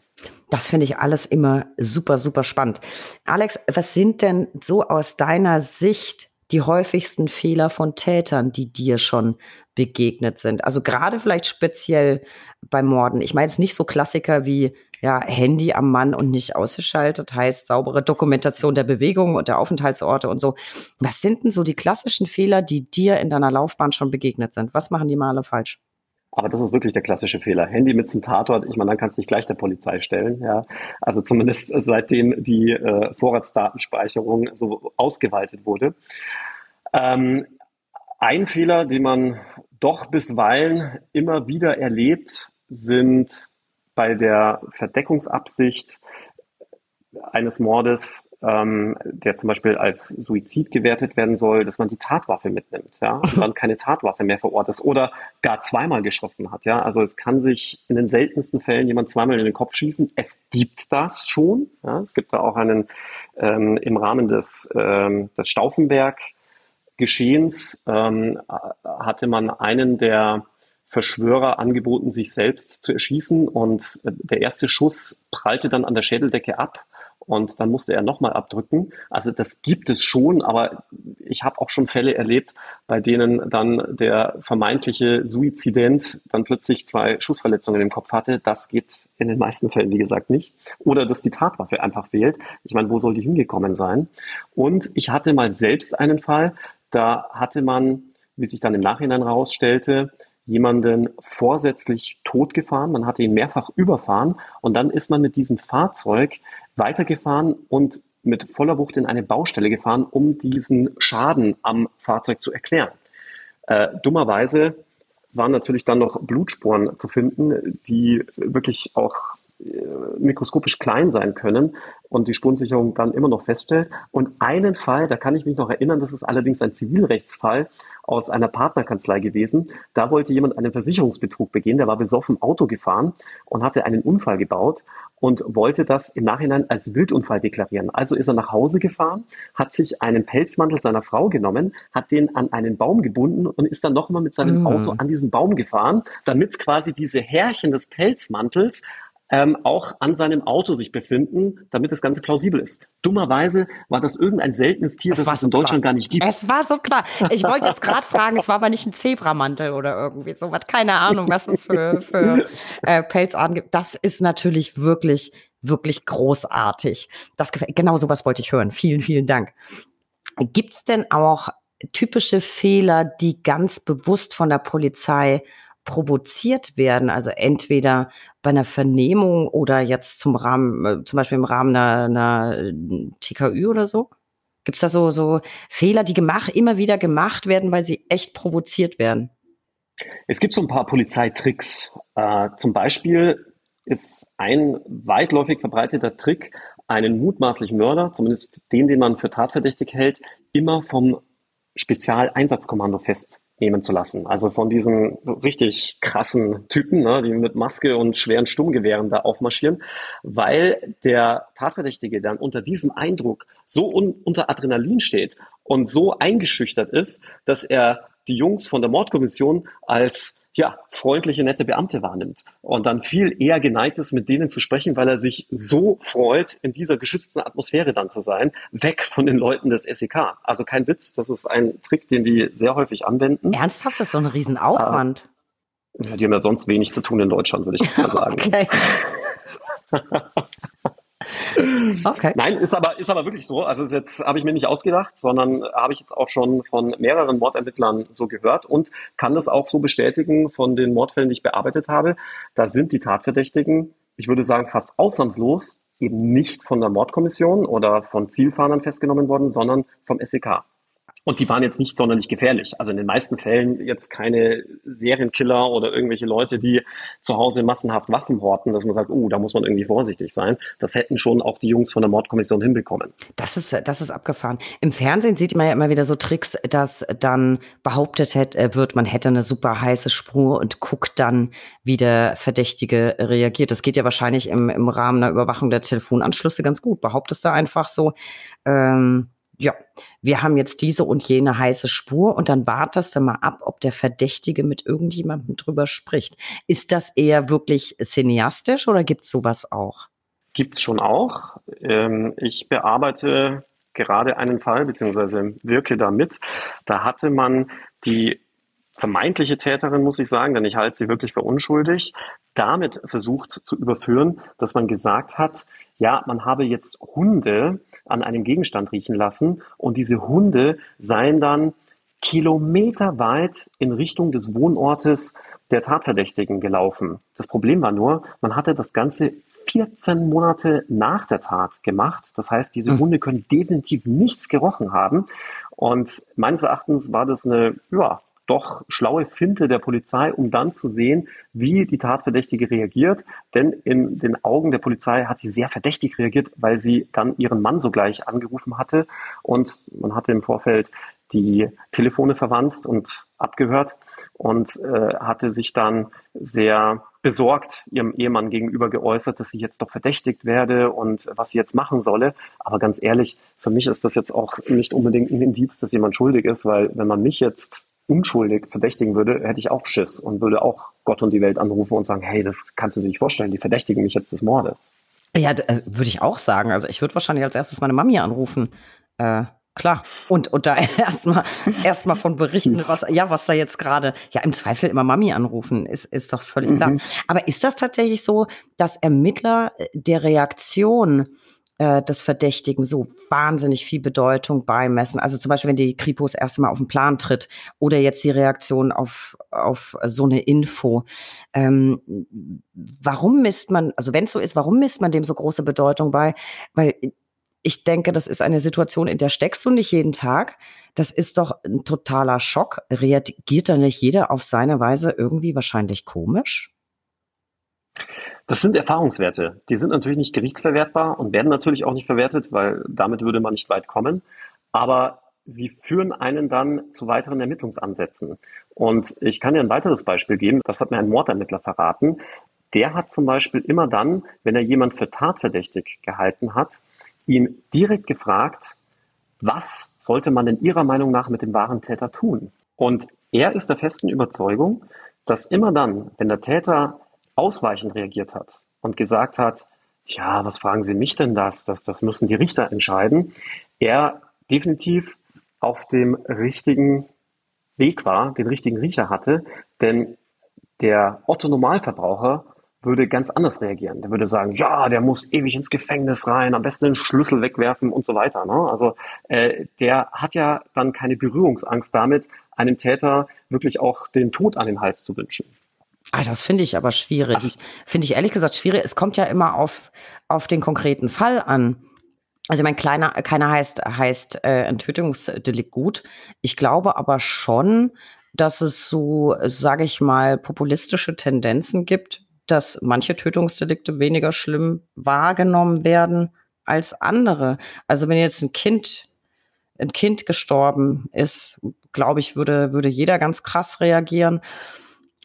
Das finde ich alles immer super, super spannend. Alex, was sind denn so aus deiner Sicht die häufigsten Fehler von Tätern, die dir schon begegnet sind? Also gerade vielleicht speziell bei Morden. Ich meine jetzt nicht so Klassiker wie ja, Handy am Mann und nicht ausgeschaltet, heißt saubere Dokumentation der Bewegung und der Aufenthaltsorte und so. Was sind denn so die klassischen Fehler, die dir in deiner Laufbahn schon begegnet sind? Was machen die Male falsch? Aber das ist wirklich der klassische Fehler. Handy mit zum Tatort, ich meine, dann kannst du dich gleich der Polizei stellen. Ja. Also zumindest seitdem die äh, Vorratsdatenspeicherung so ausgeweitet wurde. Ähm, ein Fehler, den man doch bisweilen immer wieder erlebt, sind bei der Verdeckungsabsicht eines Mordes ähm, der zum Beispiel als Suizid gewertet werden soll, dass man die Tatwaffe mitnimmt, ja, und dann keine Tatwaffe mehr vor Ort ist oder gar zweimal geschossen hat, ja. Also es kann sich in den seltensten Fällen jemand zweimal in den Kopf schießen. Es gibt das schon, ja. Es gibt da auch einen ähm, im Rahmen des, ähm, des Stauffenberg Geschehens ähm, hatte man einen der Verschwörer angeboten, sich selbst zu erschießen und äh, der erste Schuss prallte dann an der Schädeldecke ab und dann musste er nochmal abdrücken. Also das gibt es schon, aber ich habe auch schon Fälle erlebt, bei denen dann der vermeintliche Suizident dann plötzlich zwei Schussverletzungen im Kopf hatte. Das geht in den meisten Fällen, wie gesagt, nicht. Oder dass die Tatwaffe einfach fehlt. Ich meine, wo soll die hingekommen sein? Und ich hatte mal selbst einen Fall, da hatte man, wie sich dann im Nachhinein herausstellte, jemanden vorsätzlich totgefahren, man hatte ihn mehrfach überfahren und dann ist man mit diesem Fahrzeug weitergefahren und mit voller Wucht in eine Baustelle gefahren, um diesen Schaden am Fahrzeug zu erklären. Äh, dummerweise waren natürlich dann noch Blutspuren zu finden, die wirklich auch mikroskopisch klein sein können und die Spurensicherung dann immer noch feststellt. Und einen Fall, da kann ich mich noch erinnern, das ist allerdings ein Zivilrechtsfall aus einer Partnerkanzlei gewesen. Da wollte jemand einen Versicherungsbetrug begehen, der war besoffen Auto gefahren und hatte einen Unfall gebaut und wollte das im Nachhinein als Wildunfall deklarieren. Also ist er nach Hause gefahren, hat sich einen Pelzmantel seiner Frau genommen, hat den an einen Baum gebunden und ist dann nochmal mit seinem mm. Auto an diesen Baum gefahren, damit quasi diese Härchen des Pelzmantels ähm, auch an seinem Auto sich befinden, damit das Ganze plausibel ist. Dummerweise war das irgendein seltenes Tier, das, das es in Deutschland klar. gar nicht gibt. Es war so klar. Ich wollte jetzt gerade fragen, es war aber nicht ein Zebramantel oder irgendwie sowas. Keine Ahnung, was es für, für äh, Pelzarten gibt. Das ist natürlich wirklich, wirklich großartig. Das genau sowas wollte ich hören. Vielen, vielen Dank. Gibt's denn auch typische Fehler, die ganz bewusst von der Polizei provoziert werden, also entweder bei einer Vernehmung oder jetzt zum Rahmen, äh, zum Beispiel im Rahmen einer, einer äh, TKÜ oder so? Gibt es da so, so Fehler, die gemacht, immer wieder gemacht werden, weil sie echt provoziert werden? Es gibt so ein paar Polizeitricks. Äh, zum Beispiel ist ein weitläufig verbreiteter Trick, einen mutmaßlichen Mörder, zumindest den, den man für tatverdächtig hält, immer vom Spezialeinsatzkommando fest nehmen zu lassen. Also von diesen richtig krassen Typen, ne, die mit Maske und schweren Sturmgewehren da aufmarschieren, weil der Tatverdächtige dann unter diesem Eindruck so un unter Adrenalin steht und so eingeschüchtert ist, dass er die Jungs von der Mordkommission als ja, freundliche, nette Beamte wahrnimmt und dann viel eher geneigt ist, mit denen zu sprechen, weil er sich so freut, in dieser geschützten Atmosphäre dann zu sein, weg von den Leuten des SEK. Also kein Witz, das ist ein Trick, den die sehr häufig anwenden. Ernsthaft, das ist so ein Riesenaufwand. Ja, die haben ja sonst wenig zu tun in Deutschland, würde ich mal sagen. okay. Okay. Nein, ist aber, ist aber wirklich so. Also jetzt habe ich mir nicht ausgedacht, sondern habe ich jetzt auch schon von mehreren Mordermittlern so gehört und kann das auch so bestätigen von den Mordfällen, die ich bearbeitet habe. Da sind die Tatverdächtigen, ich würde sagen, fast ausnahmslos eben nicht von der Mordkommission oder von Zielfahnern festgenommen worden, sondern vom SEK. Und die waren jetzt nicht sonderlich gefährlich. Also in den meisten Fällen jetzt keine Serienkiller oder irgendwelche Leute, die zu Hause massenhaft Waffen horten, dass man sagt, oh, da muss man irgendwie vorsichtig sein. Das hätten schon auch die Jungs von der Mordkommission hinbekommen. Das ist, das ist abgefahren. Im Fernsehen sieht man ja immer wieder so Tricks, dass dann behauptet äh, wird, man hätte eine super heiße Spur und guckt dann, wie der Verdächtige reagiert. Das geht ja wahrscheinlich im, im Rahmen der Überwachung der Telefonanschlüsse ganz gut. Behauptest du einfach so, ähm, ja, wir haben jetzt diese und jene heiße Spur und dann wartest du mal ab, ob der Verdächtige mit irgendjemandem drüber spricht. Ist das eher wirklich cineastisch oder gibt es sowas auch? Gibt es schon auch. Ähm, ich bearbeite gerade einen Fall, beziehungsweise wirke damit. Da hatte man die vermeintliche Täterin, muss ich sagen, denn ich halte sie wirklich für unschuldig, damit versucht zu überführen, dass man gesagt hat, ja, man habe jetzt Hunde an einem Gegenstand riechen lassen und diese Hunde seien dann kilometerweit in Richtung des Wohnortes der Tatverdächtigen gelaufen. Das Problem war nur, man hatte das Ganze 14 Monate nach der Tat gemacht. Das heißt, diese hm. Hunde können definitiv nichts gerochen haben. Und meines Erachtens war das eine ja, doch schlaue Finte der Polizei, um dann zu sehen, wie die Tatverdächtige reagiert. Denn in den Augen der Polizei hat sie sehr verdächtig reagiert, weil sie dann ihren Mann sogleich angerufen hatte. Und man hatte im Vorfeld die Telefone verwandt und abgehört und äh, hatte sich dann sehr besorgt ihrem Ehemann gegenüber geäußert, dass sie jetzt doch verdächtigt werde und was sie jetzt machen solle. Aber ganz ehrlich, für mich ist das jetzt auch nicht unbedingt ein Indiz, dass jemand schuldig ist, weil wenn man mich jetzt unschuldig verdächtigen würde, hätte ich auch Schiss und würde auch Gott und die Welt anrufen und sagen, hey, das kannst du dir nicht vorstellen, die verdächtigen mich jetzt des Mordes. Ja, äh, würde ich auch sagen. Also ich würde wahrscheinlich als erstes meine Mami anrufen. Äh, klar. Und, und da erstmal erstmal von berichten, was, ja, was da jetzt gerade, ja, im Zweifel immer Mami anrufen, ist, ist doch völlig mhm. klar. Aber ist das tatsächlich so, dass Ermittler der Reaktion äh, des Verdächtigen so wahnsinnig viel Bedeutung beimessen. Also zum Beispiel, wenn die Kripo das erste Mal auf den Plan tritt oder jetzt die Reaktion auf, auf so eine Info. Ähm, warum misst man, also wenn es so ist, warum misst man dem so große Bedeutung bei? Weil ich denke, das ist eine Situation, in der steckst du nicht jeden Tag. Das ist doch ein totaler Schock. Reagiert da nicht jeder auf seine Weise irgendwie wahrscheinlich komisch? Das sind Erfahrungswerte. Die sind natürlich nicht gerichtsverwertbar und werden natürlich auch nicht verwertet, weil damit würde man nicht weit kommen. Aber sie führen einen dann zu weiteren Ermittlungsansätzen. Und ich kann dir ein weiteres Beispiel geben. Das hat mir ein Mordermittler verraten. Der hat zum Beispiel immer dann, wenn er jemand für tatverdächtig gehalten hat, ihn direkt gefragt, was sollte man in Ihrer Meinung nach mit dem wahren Täter tun? Und er ist der festen Überzeugung, dass immer dann, wenn der Täter ausweichend reagiert hat und gesagt hat, ja, was fragen Sie mich denn das? Das, das müssen die Richter entscheiden. Er definitiv auf dem richtigen Weg war, den richtigen Riecher hatte, denn der Otto Normalverbraucher würde ganz anders reagieren. Der würde sagen, ja, der muss ewig ins Gefängnis rein, am besten den Schlüssel wegwerfen und so weiter. Ne? Also äh, der hat ja dann keine Berührungsangst damit, einem Täter wirklich auch den Tod an den Hals zu wünschen. Ah, das finde ich aber schwierig. Finde ich ehrlich gesagt schwierig. Es kommt ja immer auf, auf den konkreten Fall an. Also mein kleiner, keiner heißt, heißt äh, ein Tötungsdelikt gut. Ich glaube aber schon, dass es so, sage ich mal, populistische Tendenzen gibt, dass manche Tötungsdelikte weniger schlimm wahrgenommen werden als andere. Also wenn jetzt ein Kind, ein Kind gestorben ist, glaube ich, würde, würde jeder ganz krass reagieren.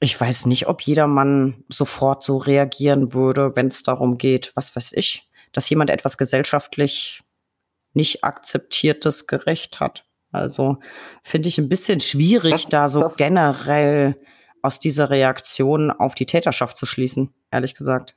Ich weiß nicht, ob jeder Mann sofort so reagieren würde, wenn es darum geht, was weiß ich, dass jemand etwas gesellschaftlich nicht akzeptiertes gerecht hat. Also finde ich ein bisschen schwierig, das, da so generell aus dieser Reaktion auf die Täterschaft zu schließen, ehrlich gesagt.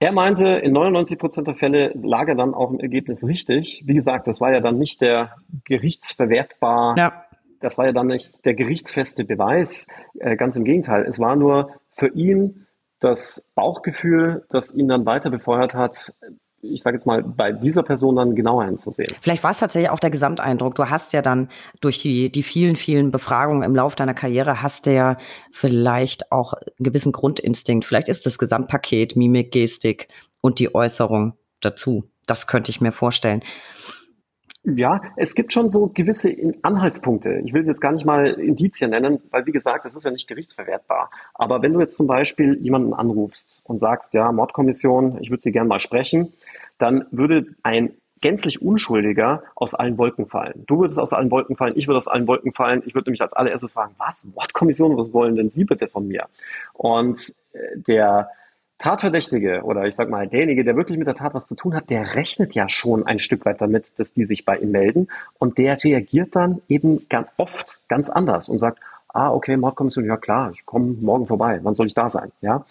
Er meinte, in 99 Prozent der Fälle lag er dann auch im Ergebnis richtig. Wie gesagt, das war ja dann nicht der gerichtsverwertbar, ja. Das war ja dann nicht der gerichtsfeste Beweis. Äh, ganz im Gegenteil. Es war nur für ihn das Bauchgefühl, das ihn dann weiter befeuert hat, ich sage jetzt mal, bei dieser Person dann genauer hinzusehen. Vielleicht war es tatsächlich auch der Gesamteindruck. Du hast ja dann durch die, die vielen, vielen Befragungen im Laufe deiner Karriere, hast du ja vielleicht auch einen gewissen Grundinstinkt. Vielleicht ist das Gesamtpaket Mimik, Gestik und die Äußerung dazu. Das könnte ich mir vorstellen. Ja, es gibt schon so gewisse Anhaltspunkte. Ich will es jetzt gar nicht mal Indizien nennen, weil wie gesagt, das ist ja nicht gerichtsverwertbar. Aber wenn du jetzt zum Beispiel jemanden anrufst und sagst, ja, Mordkommission, ich würde Sie gerne mal sprechen, dann würde ein gänzlich Unschuldiger aus allen Wolken fallen. Du würdest aus allen Wolken fallen, ich würde aus allen Wolken fallen. Ich würde nämlich als allererstes fragen, was? Mordkommission, was wollen denn Sie bitte von mir? Und äh, der Tatverdächtige oder ich sag mal derjenige, der wirklich mit der Tat was zu tun hat, der rechnet ja schon ein Stück weit damit, dass die sich bei ihm melden. Und der reagiert dann eben ganz oft ganz anders und sagt, ah, okay, Mordkommission, ja klar, ich komme morgen vorbei, wann soll ich da sein? Ja,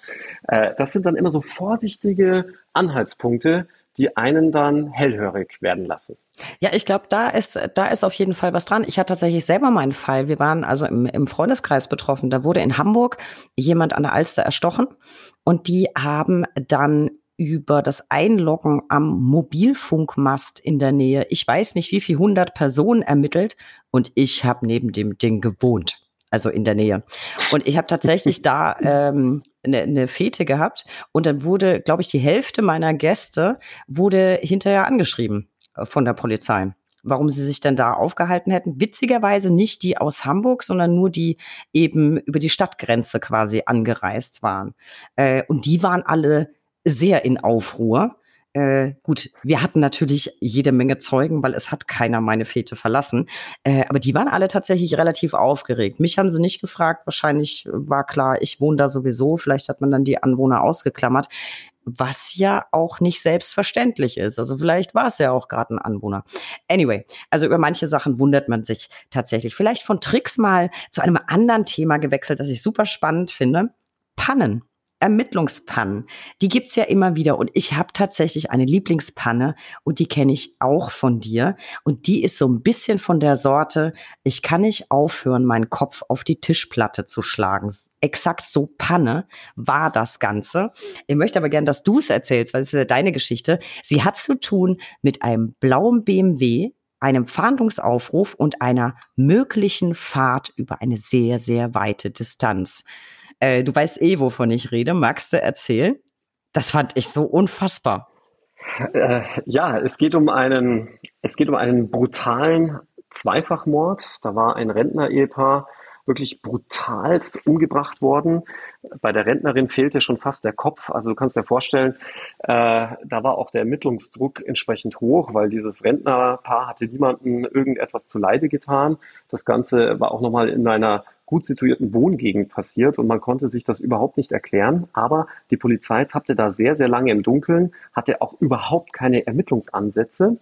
äh, das sind dann immer so vorsichtige Anhaltspunkte, die einen dann hellhörig werden lassen. Ja, ich glaube, da ist, da ist auf jeden Fall was dran. Ich hatte tatsächlich selber meinen Fall. Wir waren also im, im Freundeskreis betroffen. Da wurde in Hamburg jemand an der Alster erstochen und die haben dann über das Einloggen am Mobilfunkmast in der Nähe, ich weiß nicht wie viel hundert Personen ermittelt und ich habe neben dem Ding gewohnt also in der Nähe. Und ich habe tatsächlich da ähm, eine, eine Fete gehabt und dann wurde, glaube ich, die Hälfte meiner Gäste wurde hinterher angeschrieben äh, von der Polizei warum sie sich denn da aufgehalten hätten. Witzigerweise nicht die aus Hamburg, sondern nur die eben über die Stadtgrenze quasi angereist waren. Äh, und die waren alle sehr in Aufruhr. Äh, gut, wir hatten natürlich jede Menge Zeugen, weil es hat keiner meine Fete verlassen. Äh, aber die waren alle tatsächlich relativ aufgeregt. Mich haben sie nicht gefragt. Wahrscheinlich war klar, ich wohne da sowieso. Vielleicht hat man dann die Anwohner ausgeklammert. Was ja auch nicht selbstverständlich ist. Also vielleicht war es ja auch gerade ein Anwohner. Anyway, also über manche Sachen wundert man sich tatsächlich. Vielleicht von Tricks mal zu einem anderen Thema gewechselt, das ich super spannend finde. Pannen. Ermittlungspannen, die gibt's ja immer wieder. Und ich habe tatsächlich eine Lieblingspanne und die kenne ich auch von dir. Und die ist so ein bisschen von der Sorte, ich kann nicht aufhören, meinen Kopf auf die Tischplatte zu schlagen. Exakt so Panne war das Ganze. Ich möchte aber gern, dass du es erzählst, weil es ist ja deine Geschichte. Sie hat zu tun mit einem blauen BMW, einem Fahndungsaufruf und einer möglichen Fahrt über eine sehr, sehr weite Distanz. Äh, du weißt eh, wovon ich rede. Magst du erzählen? Das fand ich so unfassbar. Äh, ja, es geht um einen, es geht um einen brutalen Zweifachmord. Da war ein Rentner-Ehepaar wirklich brutalst umgebracht worden. Bei der Rentnerin fehlte schon fast der Kopf. Also du kannst dir vorstellen, äh, da war auch der Ermittlungsdruck entsprechend hoch, weil dieses Rentnerpaar hatte niemanden irgendetwas zu Leide getan. Das Ganze war auch nochmal in einer gut situierten Wohngegend passiert und man konnte sich das überhaupt nicht erklären. Aber die Polizei tappte da sehr, sehr lange im Dunkeln, hatte auch überhaupt keine Ermittlungsansätze.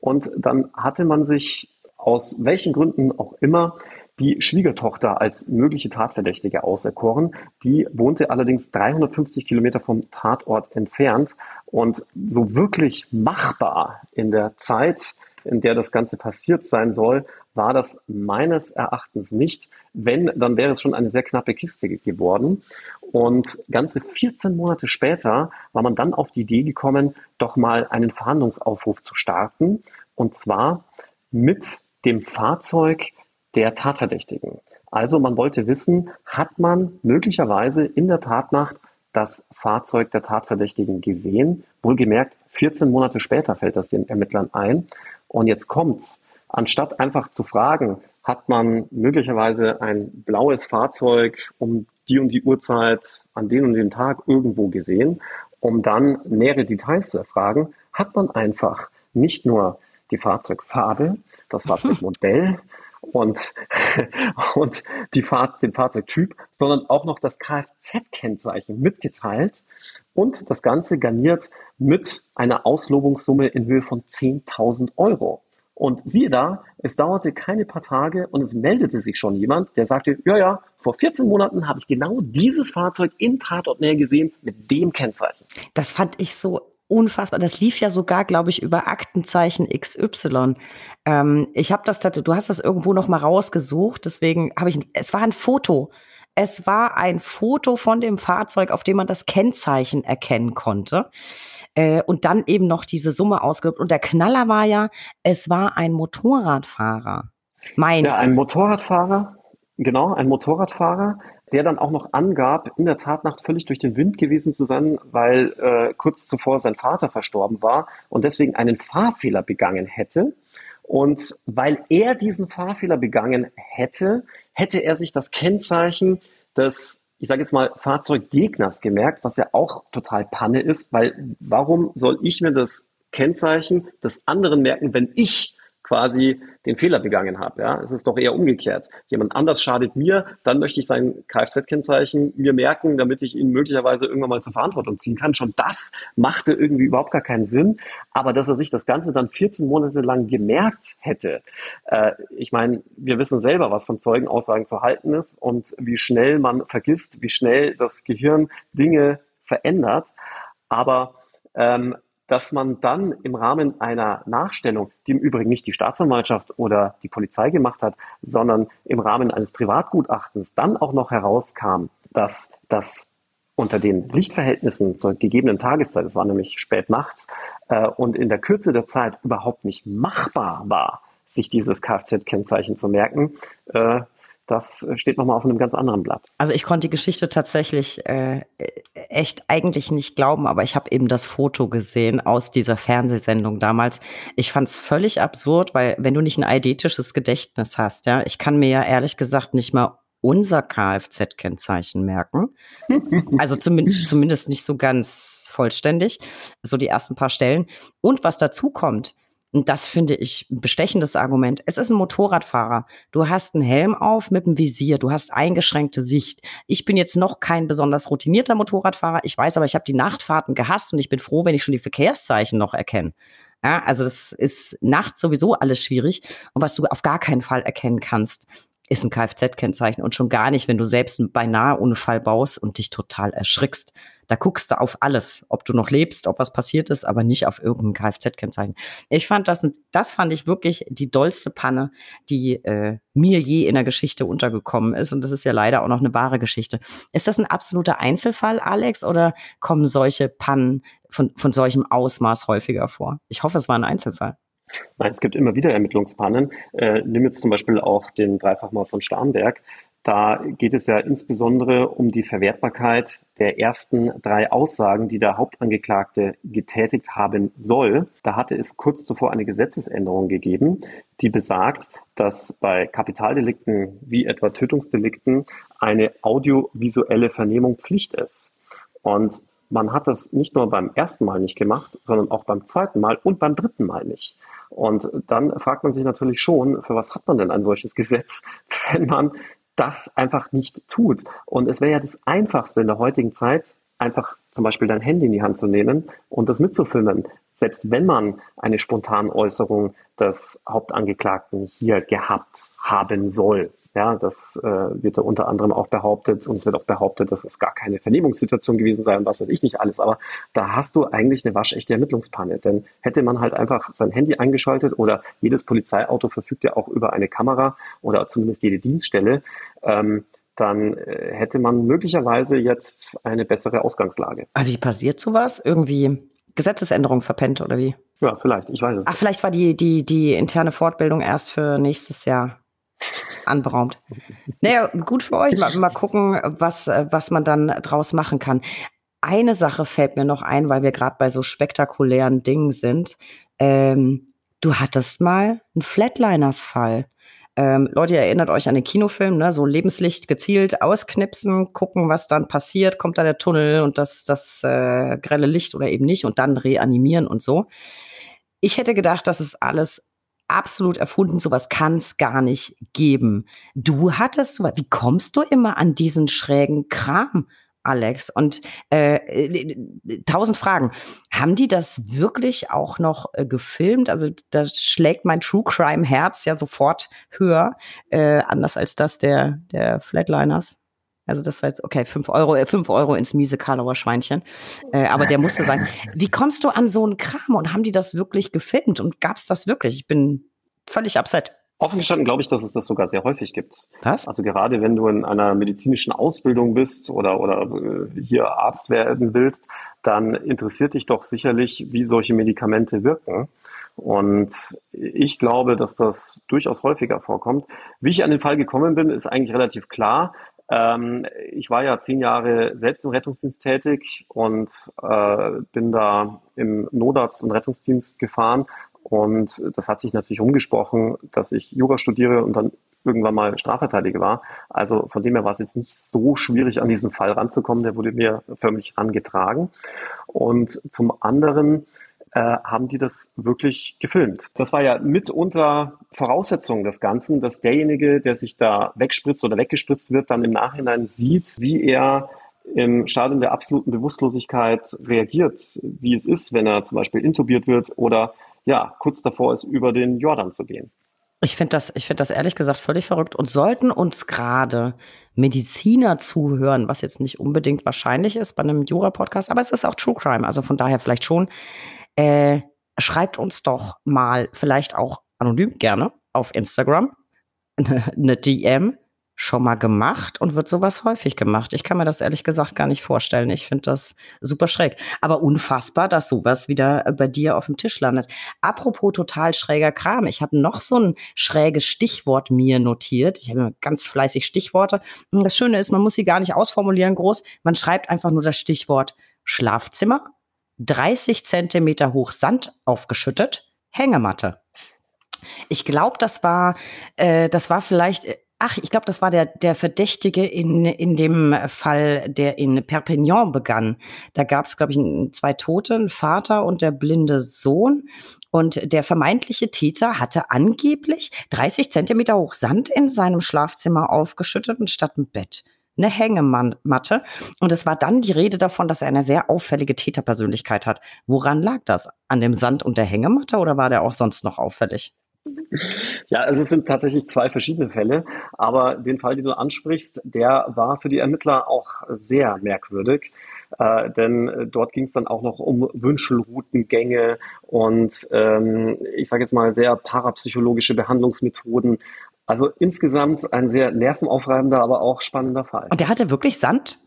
Und dann hatte man sich aus welchen Gründen auch immer die Schwiegertochter als mögliche Tatverdächtige auserkoren. Die wohnte allerdings 350 Kilometer vom Tatort entfernt und so wirklich machbar in der Zeit, in der das Ganze passiert sein soll, war das meines Erachtens nicht. Wenn, dann wäre es schon eine sehr knappe Kiste geworden. Und ganze 14 Monate später war man dann auf die Idee gekommen, doch mal einen Fahndungsaufruf zu starten. Und zwar mit dem Fahrzeug der Tatverdächtigen. Also man wollte wissen, hat man möglicherweise in der Tatnacht das Fahrzeug der Tatverdächtigen gesehen? Wohlgemerkt, 14 Monate später fällt das den Ermittlern ein. Und jetzt kommt's. Anstatt einfach zu fragen, hat man möglicherweise ein blaues Fahrzeug um die und die Uhrzeit an den und den Tag irgendwo gesehen, um dann nähere Details zu erfragen, hat man einfach nicht nur die Fahrzeugfarbe, das Fahrzeugmodell und, und die Fahr den Fahrzeugtyp, sondern auch noch das Kfz-Kennzeichen mitgeteilt und das Ganze garniert mit einer Auslobungssumme in Höhe von 10.000 Euro. Und siehe da, es dauerte keine paar Tage und es meldete sich schon jemand, der sagte, ja, ja, vor 14 Monaten habe ich genau dieses Fahrzeug in Tatortnähe gesehen mit dem Kennzeichen. Das fand ich so unfassbar. Das lief ja sogar, glaube ich, über Aktenzeichen XY. Ähm, ich habe das, du hast das irgendwo noch mal rausgesucht, deswegen habe ich, es war ein Foto. Es war ein Foto von dem Fahrzeug, auf dem man das Kennzeichen erkennen konnte. Äh, und dann eben noch diese Summe ausgeübt. Und der Knaller war ja, es war ein Motorradfahrer. Mein ja, ein Motorradfahrer, genau, ein Motorradfahrer, der dann auch noch angab, in der Tatnacht völlig durch den Wind gewesen zu sein, weil äh, kurz zuvor sein Vater verstorben war und deswegen einen Fahrfehler begangen hätte. Und weil er diesen Fahrfehler begangen hätte, hätte er sich das Kennzeichen des ich sage jetzt mal, Fahrzeuggegners gemerkt, was ja auch total Panne ist, weil warum soll ich mir das Kennzeichen des anderen merken, wenn ich quasi den Fehler begangen habe. Ja, es ist doch eher umgekehrt. Jemand anders schadet mir, dann möchte ich sein Kfz-Kennzeichen mir merken, damit ich ihn möglicherweise irgendwann mal zur Verantwortung ziehen kann. Schon das machte irgendwie überhaupt gar keinen Sinn. Aber dass er sich das Ganze dann 14 Monate lang gemerkt hätte, äh, ich meine, wir wissen selber, was von Zeugenaussagen zu halten ist und wie schnell man vergisst, wie schnell das Gehirn Dinge verändert. Aber ähm, dass man dann im Rahmen einer Nachstellung, die im Übrigen nicht die Staatsanwaltschaft oder die Polizei gemacht hat, sondern im Rahmen eines Privatgutachtens dann auch noch herauskam, dass das unter den Lichtverhältnissen zur gegebenen Tageszeit, es war nämlich spät nachts, äh, und in der Kürze der Zeit überhaupt nicht machbar war, sich dieses Kfz-Kennzeichen zu merken, äh, das steht nochmal auf einem ganz anderen Blatt. Also ich konnte die Geschichte tatsächlich äh, echt eigentlich nicht glauben, aber ich habe eben das Foto gesehen aus dieser Fernsehsendung damals. Ich fand es völlig absurd, weil wenn du nicht ein eidetisches Gedächtnis hast, ja, ich kann mir ja ehrlich gesagt nicht mal unser Kfz-Kennzeichen merken. Also zumindest, zumindest nicht so ganz vollständig, so die ersten paar Stellen. Und was dazu kommt, und das finde ich ein bestechendes Argument. Es ist ein Motorradfahrer. Du hast einen Helm auf mit einem Visier. Du hast eingeschränkte Sicht. Ich bin jetzt noch kein besonders routinierter Motorradfahrer. Ich weiß aber, ich habe die Nachtfahrten gehasst und ich bin froh, wenn ich schon die Verkehrszeichen noch erkenne. Ja, also das ist nachts sowieso alles schwierig. Und was du auf gar keinen Fall erkennen kannst, ist ein Kfz-Kennzeichen. Und schon gar nicht, wenn du selbst einen beinahe Unfall baust und dich total erschrickst. Da guckst du auf alles, ob du noch lebst, ob was passiert ist, aber nicht auf irgendein Kfz-Kennzeichen. Ich fand das, das fand ich wirklich die dollste Panne, die äh, mir je in der Geschichte untergekommen ist. Und das ist ja leider auch noch eine wahre Geschichte. Ist das ein absoluter Einzelfall, Alex, oder kommen solche Pannen von, von solchem Ausmaß häufiger vor? Ich hoffe, es war ein Einzelfall. Nein, es gibt immer wieder Ermittlungspannen. Äh, nimm jetzt zum Beispiel auch den Dreifachmord von Starnberg. Da geht es ja insbesondere um die Verwertbarkeit der ersten drei Aussagen, die der Hauptangeklagte getätigt haben soll. Da hatte es kurz zuvor eine Gesetzesänderung gegeben, die besagt, dass bei Kapitaldelikten wie etwa Tötungsdelikten eine audiovisuelle Vernehmung Pflicht ist. Und man hat das nicht nur beim ersten Mal nicht gemacht, sondern auch beim zweiten Mal und beim dritten Mal nicht. Und dann fragt man sich natürlich schon, für was hat man denn ein solches Gesetz, wenn man das einfach nicht tut. Und es wäre ja das Einfachste in der heutigen Zeit, einfach zum Beispiel dein Handy in die Hand zu nehmen und das mitzufilmen. Selbst wenn man eine spontane Äußerung des Hauptangeklagten hier gehabt haben soll. Ja, das äh, wird da unter anderem auch behauptet und wird auch behauptet, dass es gar keine Vernehmungssituation gewesen sei und was weiß ich nicht alles. Aber da hast du eigentlich eine waschechte Ermittlungspanne. Denn hätte man halt einfach sein Handy eingeschaltet oder jedes Polizeiauto verfügt ja auch über eine Kamera oder zumindest jede Dienststelle, ähm, dann äh, hätte man möglicherweise jetzt eine bessere Ausgangslage. Aber wie passiert sowas? Irgendwie Gesetzesänderung verpennt oder wie? Ja, vielleicht, ich weiß es. Ach, vielleicht war die, die, die interne Fortbildung erst für nächstes Jahr anberaumt. Naja, gut für euch. Mal, mal gucken, was, was man dann draus machen kann. Eine Sache fällt mir noch ein, weil wir gerade bei so spektakulären Dingen sind. Ähm, du hattest mal einen Flatliners-Fall. Ähm, Leute, ihr erinnert euch an den Kinofilm, ne? so Lebenslicht gezielt ausknipsen, gucken, was dann passiert, kommt da der Tunnel und das, das äh, grelle Licht oder eben nicht und dann reanimieren und so. Ich hätte gedacht, das ist alles absolut erfunden, sowas kann es gar nicht geben. Du hattest, wie kommst du immer an diesen schrägen Kram? Alex. Und äh, äh, tausend Fragen. Haben die das wirklich auch noch äh, gefilmt? Also da schlägt mein True Crime Herz ja sofort höher, äh, anders als das der, der Flatliners. Also das war jetzt, okay, fünf Euro, äh, fünf Euro ins miese Karlauer Schweinchen. Äh, aber der musste sagen, wie kommst du an so einen Kram? Und haben die das wirklich gefilmt? Und gab's das wirklich? Ich bin völlig upset. Offen gestanden glaube ich, dass es das sogar sehr häufig gibt. Was? Also gerade wenn du in einer medizinischen Ausbildung bist oder, oder äh, hier Arzt werden willst, dann interessiert dich doch sicherlich, wie solche Medikamente wirken. Und ich glaube, dass das durchaus häufiger vorkommt. Wie ich an den Fall gekommen bin, ist eigentlich relativ klar. Ähm, ich war ja zehn Jahre selbst im Rettungsdienst tätig und äh, bin da im Notarzt- und Rettungsdienst gefahren und das hat sich natürlich umgesprochen, dass ich Jura studiere und dann irgendwann mal Strafverteidiger war. Also von dem her war es jetzt nicht so schwierig, an diesen Fall ranzukommen. Der wurde mir förmlich angetragen. Und zum anderen äh, haben die das wirklich gefilmt. Das war ja mitunter Voraussetzung des Ganzen, dass derjenige, der sich da wegspritzt oder weggespritzt wird, dann im Nachhinein sieht, wie er im Stadium der absoluten Bewusstlosigkeit reagiert, wie es ist, wenn er zum Beispiel intubiert wird oder ja, kurz davor ist, über den Jordan zu gehen. Ich finde das, ich finde das ehrlich gesagt völlig verrückt und sollten uns gerade Mediziner zuhören, was jetzt nicht unbedingt wahrscheinlich ist bei einem Jura-Podcast, aber es ist auch True Crime, also von daher vielleicht schon. Äh, schreibt uns doch mal, vielleicht auch anonym gerne auf Instagram, eine DM schon mal gemacht und wird sowas häufig gemacht. Ich kann mir das ehrlich gesagt gar nicht vorstellen. Ich finde das super schräg. Aber unfassbar, dass sowas wieder äh, bei dir auf dem Tisch landet. Apropos total schräger Kram. Ich habe noch so ein schräges Stichwort mir notiert. Ich habe ganz fleißig Stichworte. Und das Schöne ist, man muss sie gar nicht ausformulieren groß. Man schreibt einfach nur das Stichwort Schlafzimmer, 30 Zentimeter hoch Sand aufgeschüttet, Hängematte. Ich glaube, das war, äh, das war vielleicht äh, Ach, ich glaube, das war der, der Verdächtige in, in dem Fall, der in Perpignan begann. Da gab es, glaube ich, zwei Tote, ein Vater und der blinde Sohn. Und der vermeintliche Täter hatte angeblich 30 Zentimeter hoch Sand in seinem Schlafzimmer aufgeschüttet und statt dem Bett eine Hängematte. Und es war dann die Rede davon, dass er eine sehr auffällige Täterpersönlichkeit hat. Woran lag das? An dem Sand und der Hängematte oder war der auch sonst noch auffällig? Ja, also es sind tatsächlich zwei verschiedene Fälle, aber den Fall, den du ansprichst, der war für die Ermittler auch sehr merkwürdig. Äh, denn dort ging es dann auch noch um Wünschelroutengänge und ähm, ich sage jetzt mal sehr parapsychologische Behandlungsmethoden. Also insgesamt ein sehr nervenaufreibender, aber auch spannender Fall. Und der hatte wirklich Sand?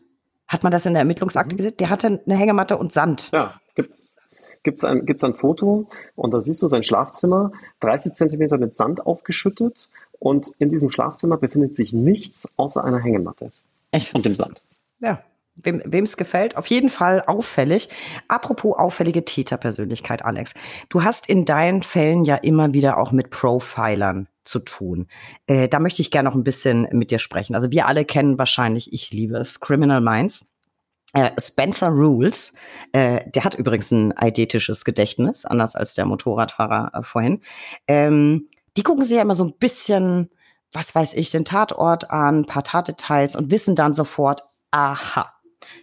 Hat man das in der Ermittlungsakte mhm. gesehen? Der hatte eine Hängematte und Sand. Ja, gibt's gibt es ein, gibt's ein Foto und da siehst du sein Schlafzimmer, 30 Zentimeter mit Sand aufgeschüttet und in diesem Schlafzimmer befindet sich nichts außer einer Hängematte Echt? und dem Sand. Ja, wem es gefällt, auf jeden Fall auffällig. Apropos auffällige Täterpersönlichkeit, Alex. Du hast in deinen Fällen ja immer wieder auch mit Profilern zu tun. Äh, da möchte ich gerne noch ein bisschen mit dir sprechen. Also wir alle kennen wahrscheinlich, ich liebe es, Criminal Minds. Äh, Spencer Rules, äh, der hat übrigens ein eidetisches Gedächtnis, anders als der Motorradfahrer äh, vorhin. Ähm, die gucken sich ja immer so ein bisschen, was weiß ich, den Tatort an, paar Tatdetails und wissen dann sofort, aha,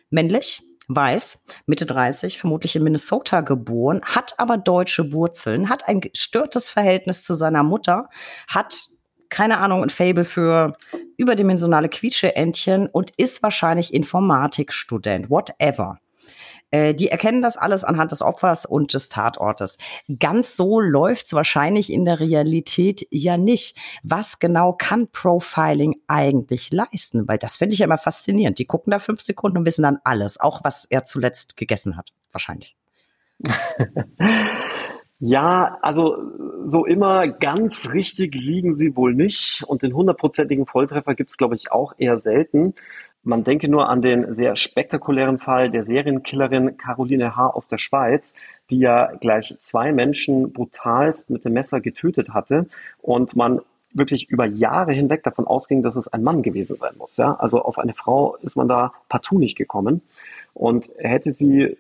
männlich, weiß, Mitte 30, vermutlich in Minnesota geboren, hat aber deutsche Wurzeln, hat ein gestörtes Verhältnis zu seiner Mutter, hat keine Ahnung, ein Fable für überdimensionale Quietscheentchen und ist wahrscheinlich Informatikstudent, whatever. Äh, die erkennen das alles anhand des Opfers und des Tatortes. Ganz so läuft's wahrscheinlich in der Realität ja nicht. Was genau kann Profiling eigentlich leisten? Weil das finde ich ja immer faszinierend. Die gucken da fünf Sekunden und wissen dann alles, auch was er zuletzt gegessen hat, wahrscheinlich. Ja, also so immer ganz richtig liegen sie wohl nicht und den hundertprozentigen Volltreffer gibt es, glaube ich, auch eher selten. Man denke nur an den sehr spektakulären Fall der Serienkillerin Caroline H. aus der Schweiz, die ja gleich zwei Menschen brutalst mit dem Messer getötet hatte und man wirklich über Jahre hinweg davon ausging, dass es ein Mann gewesen sein muss. Ja? Also auf eine Frau ist man da partout nicht gekommen. Und hätte sie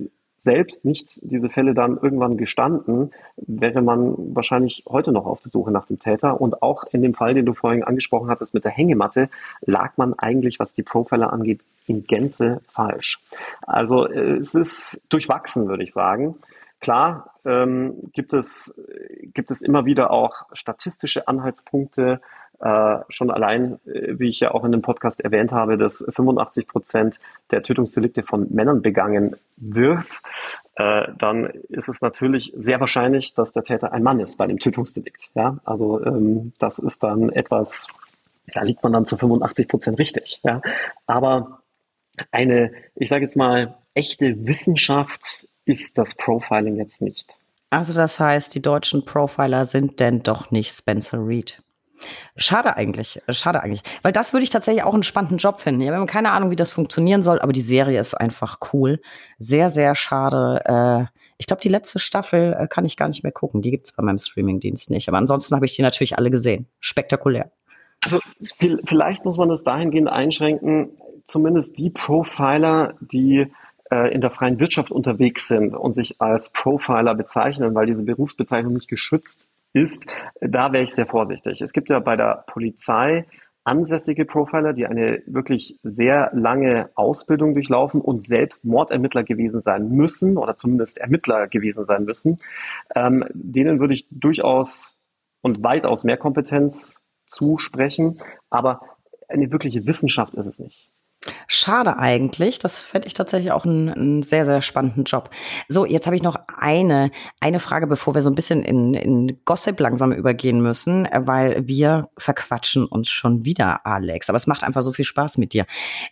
selbst nicht diese Fälle dann irgendwann gestanden, wäre man wahrscheinlich heute noch auf der Suche nach dem Täter. Und auch in dem Fall, den du vorhin angesprochen hattest mit der Hängematte, lag man eigentlich, was die Profiler angeht, in Gänze falsch. Also äh, es ist durchwachsen, würde ich sagen. Klar ähm, gibt, es, gibt es immer wieder auch statistische Anhaltspunkte, äh, schon allein, äh, wie ich ja auch in dem Podcast erwähnt habe, dass 85 Prozent der Tötungsdelikte von Männern begangen wird, äh, dann ist es natürlich sehr wahrscheinlich, dass der Täter ein Mann ist bei dem Tötungsdelikt. Ja? Also ähm, das ist dann etwas, da liegt man dann zu 85 Prozent richtig. Ja? Aber eine, ich sage jetzt mal, echte Wissenschaft ist das Profiling jetzt nicht. Also das heißt, die deutschen Profiler sind denn doch nicht Spencer Reed. Schade eigentlich, schade eigentlich. Weil das würde ich tatsächlich auch einen spannenden Job finden. Wir haben keine Ahnung, wie das funktionieren soll, aber die Serie ist einfach cool. Sehr, sehr schade. Äh, ich glaube, die letzte Staffel äh, kann ich gar nicht mehr gucken. Die gibt es bei meinem Streamingdienst nicht. Aber ansonsten habe ich die natürlich alle gesehen. Spektakulär. Also vielleicht muss man das dahingehend einschränken, zumindest die Profiler, die äh, in der freien Wirtschaft unterwegs sind und sich als Profiler bezeichnen, weil diese Berufsbezeichnung nicht geschützt ist, da wäre ich sehr vorsichtig. Es gibt ja bei der Polizei ansässige Profiler, die eine wirklich sehr lange Ausbildung durchlaufen und selbst Mordermittler gewesen sein müssen oder zumindest Ermittler gewesen sein müssen. Ähm, denen würde ich durchaus und weitaus mehr Kompetenz zusprechen, aber eine wirkliche Wissenschaft ist es nicht. Schade eigentlich. Das fände ich tatsächlich auch einen, einen, sehr, sehr spannenden Job. So, jetzt habe ich noch eine, eine Frage, bevor wir so ein bisschen in, in Gossip langsam übergehen müssen, weil wir verquatschen uns schon wieder, Alex. Aber es macht einfach so viel Spaß mit dir.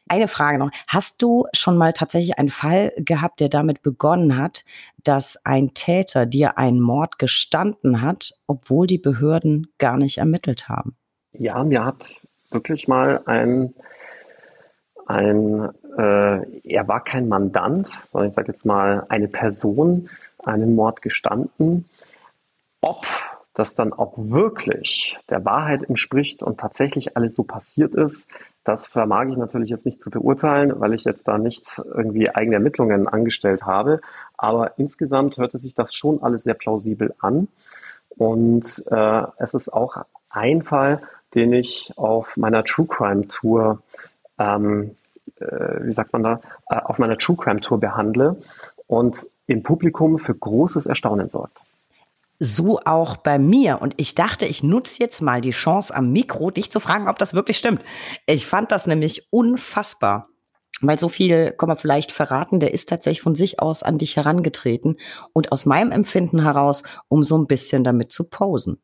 Eine Frage noch. Hast du schon mal tatsächlich einen Fall gehabt, der damit begonnen hat, dass ein Täter dir einen Mord gestanden hat, obwohl die Behörden gar nicht ermittelt haben? Ja, mir hat wirklich mal ein ein, äh, er war kein Mandant, sondern ich sage jetzt mal eine Person, einen Mord gestanden. Ob das dann auch wirklich der Wahrheit entspricht und tatsächlich alles so passiert ist, das vermag ich natürlich jetzt nicht zu beurteilen, weil ich jetzt da nicht irgendwie eigene Ermittlungen angestellt habe. Aber insgesamt hörte sich das schon alles sehr plausibel an. Und äh, es ist auch ein Fall, den ich auf meiner True Crime Tour ähm, äh, wie sagt man da, äh, auf meiner True Crime Tour behandle und im Publikum für großes Erstaunen sorgt. So auch bei mir. Und ich dachte, ich nutze jetzt mal die Chance am Mikro, dich zu fragen, ob das wirklich stimmt. Ich fand das nämlich unfassbar. Weil so viel kann man vielleicht verraten, der ist tatsächlich von sich aus an dich herangetreten und aus meinem Empfinden heraus, um so ein bisschen damit zu posen.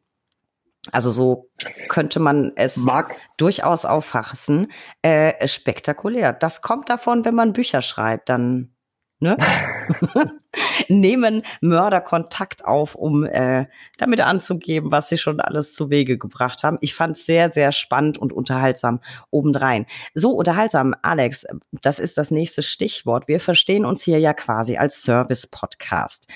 Also so könnte man es Mag. durchaus auffassen. Äh, spektakulär. Das kommt davon, wenn man Bücher schreibt, dann ne? nehmen Mörder Kontakt auf, um äh, damit anzugeben, was sie schon alles zu Wege gebracht haben. Ich fand es sehr, sehr spannend und unterhaltsam obendrein. So unterhaltsam, Alex, das ist das nächste Stichwort. Wir verstehen uns hier ja quasi als Service-Podcast.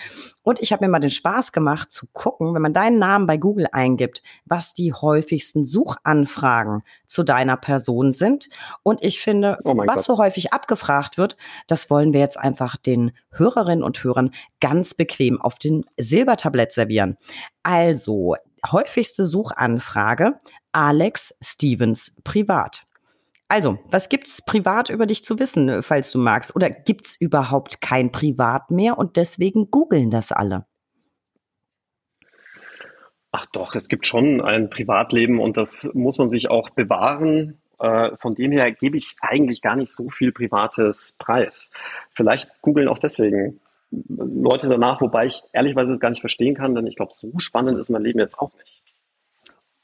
Und ich habe mir mal den Spaß gemacht zu gucken, wenn man deinen Namen bei Google eingibt, was die häufigsten Suchanfragen zu deiner Person sind. Und ich finde, oh was Gott. so häufig abgefragt wird, das wollen wir jetzt einfach den Hörerinnen und Hörern ganz bequem auf den Silbertablett servieren. Also, häufigste Suchanfrage, Alex Stevens privat. Also, was gibt's privat über dich zu wissen, falls du magst? Oder gibt's überhaupt kein Privat mehr und deswegen googeln das alle? Ach doch, es gibt schon ein Privatleben und das muss man sich auch bewahren. Äh, von dem her gebe ich eigentlich gar nicht so viel Privates preis. Vielleicht googeln auch deswegen Leute danach, wobei ich ehrlichweise es gar nicht verstehen kann, denn ich glaube, so spannend ist mein Leben jetzt auch nicht.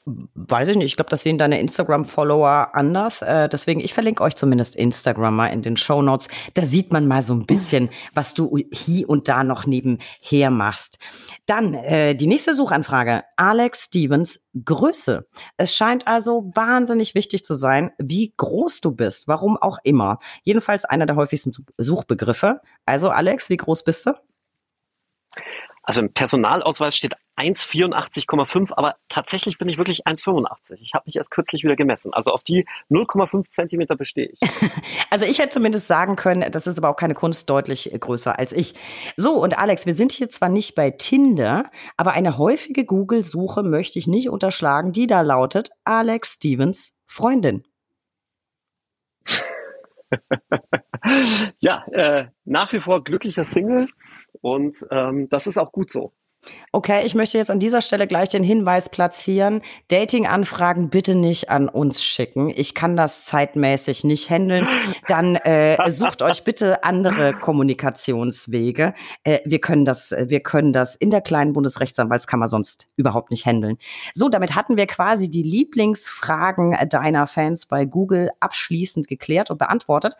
Weiß ich nicht. Ich glaube, das sehen deine Instagram-Follower anders. Äh, deswegen, ich verlinke euch zumindest Instagram mal in den Show Notes. Da sieht man mal so ein bisschen, was du hier und da noch nebenher machst. Dann äh, die nächste Suchanfrage. Alex Stevens Größe. Es scheint also wahnsinnig wichtig zu sein, wie groß du bist. Warum auch immer. Jedenfalls einer der häufigsten Suchbegriffe. Also Alex, wie groß bist du? Also im Personalausweis steht 1,84,5, aber tatsächlich bin ich wirklich 1,85. Ich habe mich erst kürzlich wieder gemessen. Also auf die 0,5 Zentimeter bestehe ich. also ich hätte zumindest sagen können, das ist aber auch keine Kunst, deutlich größer als ich. So, und Alex, wir sind hier zwar nicht bei Tinder, aber eine häufige Google-Suche möchte ich nicht unterschlagen, die da lautet Alex Stevens Freundin. ja, äh, nach wie vor glücklicher Single und ähm, das ist auch gut so. Okay, ich möchte jetzt an dieser Stelle gleich den Hinweis platzieren. Dating-Anfragen bitte nicht an uns schicken. Ich kann das zeitmäßig nicht handeln. Dann äh, sucht euch bitte andere Kommunikationswege. Äh, wir können das, wir können das in der kleinen Bundesrechtsanwaltskammer sonst überhaupt nicht handeln. So, damit hatten wir quasi die Lieblingsfragen deiner Fans bei Google abschließend geklärt und beantwortet.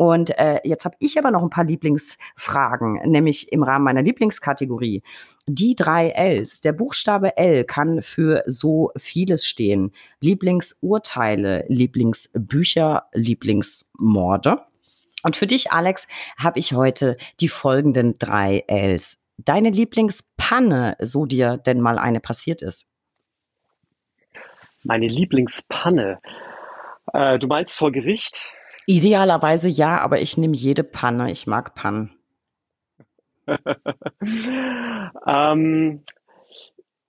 Und äh, jetzt habe ich aber noch ein paar Lieblingsfragen, nämlich im Rahmen meiner Lieblingskategorie. Die drei Ls. Der Buchstabe L kann für so vieles stehen. Lieblingsurteile, Lieblingsbücher, Lieblingsmorde. Und für dich, Alex, habe ich heute die folgenden drei Ls. Deine Lieblingspanne, so dir denn mal eine passiert ist. Meine Lieblingspanne. Äh, du meinst vor Gericht? Idealerweise ja, aber ich nehme jede Panne. Ich mag Pannen. ähm,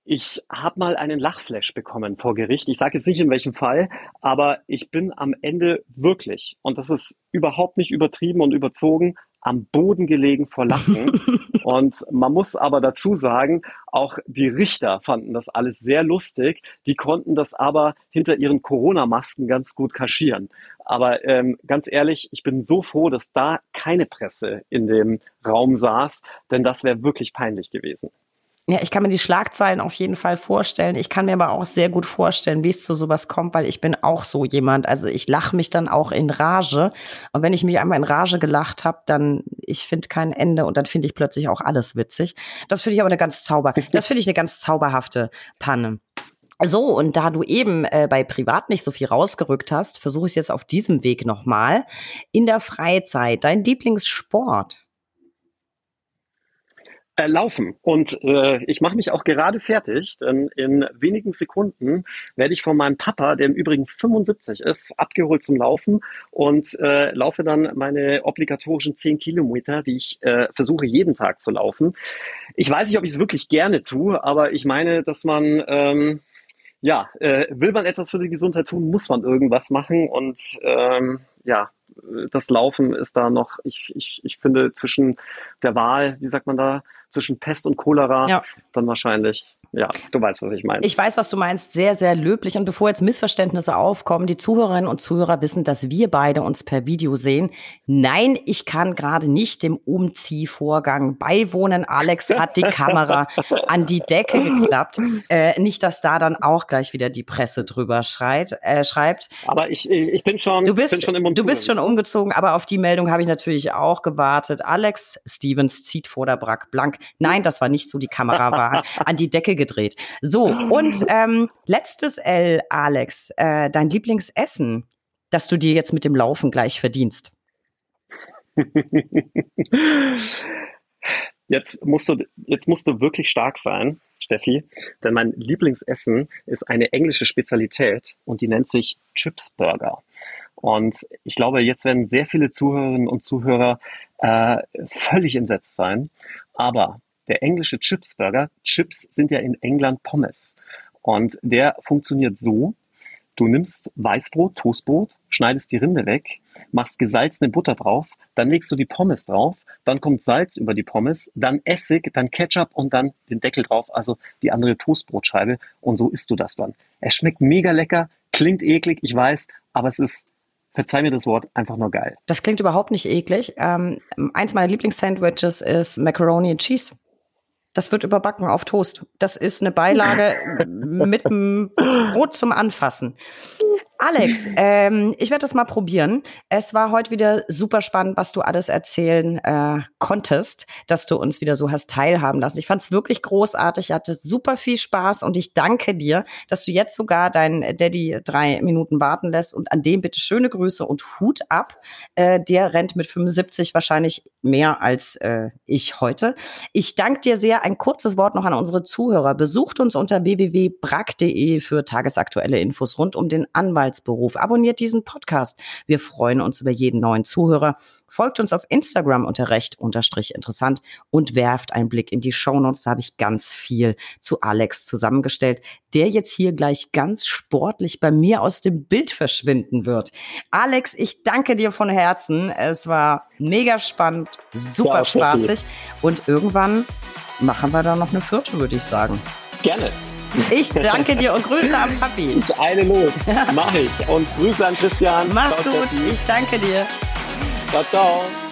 ich habe mal einen Lachflash bekommen vor Gericht. Ich sage jetzt nicht in welchem Fall, aber ich bin am Ende wirklich, und das ist überhaupt nicht übertrieben und überzogen, am Boden gelegen vor Lachen. und man muss aber dazu sagen, auch die Richter fanden das alles sehr lustig. Die konnten das aber hinter ihren Corona-Masken ganz gut kaschieren. Aber ähm, ganz ehrlich, ich bin so froh, dass da keine Presse in dem Raum saß, denn das wäre wirklich peinlich gewesen. Ja, ich kann mir die Schlagzeilen auf jeden Fall vorstellen. Ich kann mir aber auch sehr gut vorstellen, wie es zu sowas kommt, weil ich bin auch so jemand. Also ich lache mich dann auch in Rage. Und wenn ich mich einmal in Rage gelacht habe, dann ich finde kein Ende und dann finde ich plötzlich auch alles witzig. Das finde ich aber eine ganz zauber. Das finde ich eine ganz zauberhafte Panne. So, und da du eben äh, bei Privat nicht so viel rausgerückt hast, versuche ich jetzt auf diesem Weg nochmal. In der Freizeit, dein Lieblingssport? Laufen. Und äh, ich mache mich auch gerade fertig, denn in wenigen Sekunden werde ich von meinem Papa, der im Übrigen 75 ist, abgeholt zum Laufen und äh, laufe dann meine obligatorischen 10 Kilometer, die ich äh, versuche jeden Tag zu laufen. Ich weiß nicht, ob ich es wirklich gerne tue, aber ich meine, dass man ähm, ja, äh, will man etwas für die Gesundheit tun, muss man irgendwas machen und ähm, ja, das Laufen ist da noch, ich, ich, ich finde, zwischen der Wahl, wie sagt man da, zwischen Pest und Cholera, ja. dann wahrscheinlich ja, du weißt, was ich meine. Ich weiß, was du meinst. Sehr, sehr löblich. Und bevor jetzt Missverständnisse aufkommen, die Zuhörerinnen und Zuhörer wissen, dass wir beide uns per Video sehen. Nein, ich kann gerade nicht dem Umziehvorgang beiwohnen. Alex hat die Kamera an die Decke geklappt. Äh, nicht, dass da dann auch gleich wieder die Presse drüber schreit, äh, schreibt. Aber ich, ich bin schon, du bist, bin schon im Umzug. Du bist schon umgezogen, aber auf die Meldung habe ich natürlich auch gewartet. Alex Stevens zieht vor der Brack blank. Nein, das war nicht so. Die Kamera war an die Decke gedreht. So, und ähm, letztes L, Alex, äh, dein Lieblingsessen, das du dir jetzt mit dem Laufen gleich verdienst. Jetzt musst du, jetzt musst du wirklich stark sein, Steffi, denn mein Lieblingsessen ist eine englische Spezialität und die nennt sich Chips Burger. Und ich glaube, jetzt werden sehr viele Zuhörerinnen und Zuhörer äh, völlig entsetzt sein. Aber der englische Chipsburger, Chips sind ja in England Pommes. Und der funktioniert so, Du nimmst Weißbrot, Toastbrot, schneidest die Rinde weg, machst gesalzene Butter drauf, dann legst du die Pommes drauf, dann kommt Salz über die Pommes, dann Essig, dann Ketchup und dann den Deckel drauf, also die andere Toastbrotscheibe und so isst du das dann. Es schmeckt mega lecker, klingt eklig, ich weiß, aber es ist verzeih mir das Wort, einfach nur geil. Das klingt überhaupt nicht eklig. Ähm, eins meiner Lieblingssandwiches ist Macaroni and Cheese. Das wird überbacken auf Toast. Das ist eine Beilage mit einem Brot zum Anfassen. Alex, ähm, ich werde das mal probieren. Es war heute wieder super spannend, was du alles erzählen äh, konntest, dass du uns wieder so hast teilhaben lassen. Ich fand es wirklich großartig, ich hatte super viel Spaß und ich danke dir, dass du jetzt sogar deinen Daddy drei Minuten warten lässt und an dem bitte schöne Grüße und Hut ab. Äh, der rennt mit 75 wahrscheinlich mehr als äh, ich heute. Ich danke dir sehr. Ein kurzes Wort noch an unsere Zuhörer. Besucht uns unter www.brack.de für tagesaktuelle Infos rund um den Anwalt Anwaltsberuf. Abonniert diesen Podcast. Wir freuen uns über jeden neuen Zuhörer. Folgt uns auf Instagram unter recht unterstrich interessant und werft einen Blick in die Shownotes. Da habe ich ganz viel zu Alex zusammengestellt, der jetzt hier gleich ganz sportlich bei mir aus dem Bild verschwinden wird. Alex, ich danke dir von Herzen. Es war mega spannend, super ja, spaßig und irgendwann machen wir da noch eine vierte, würde ich sagen. Gerne. Ich danke dir und Grüße am Papi. Ich eile los. Mach ich. Und Grüße an Christian. Mach's ciao, gut. Ich danke dir. Ciao, ciao.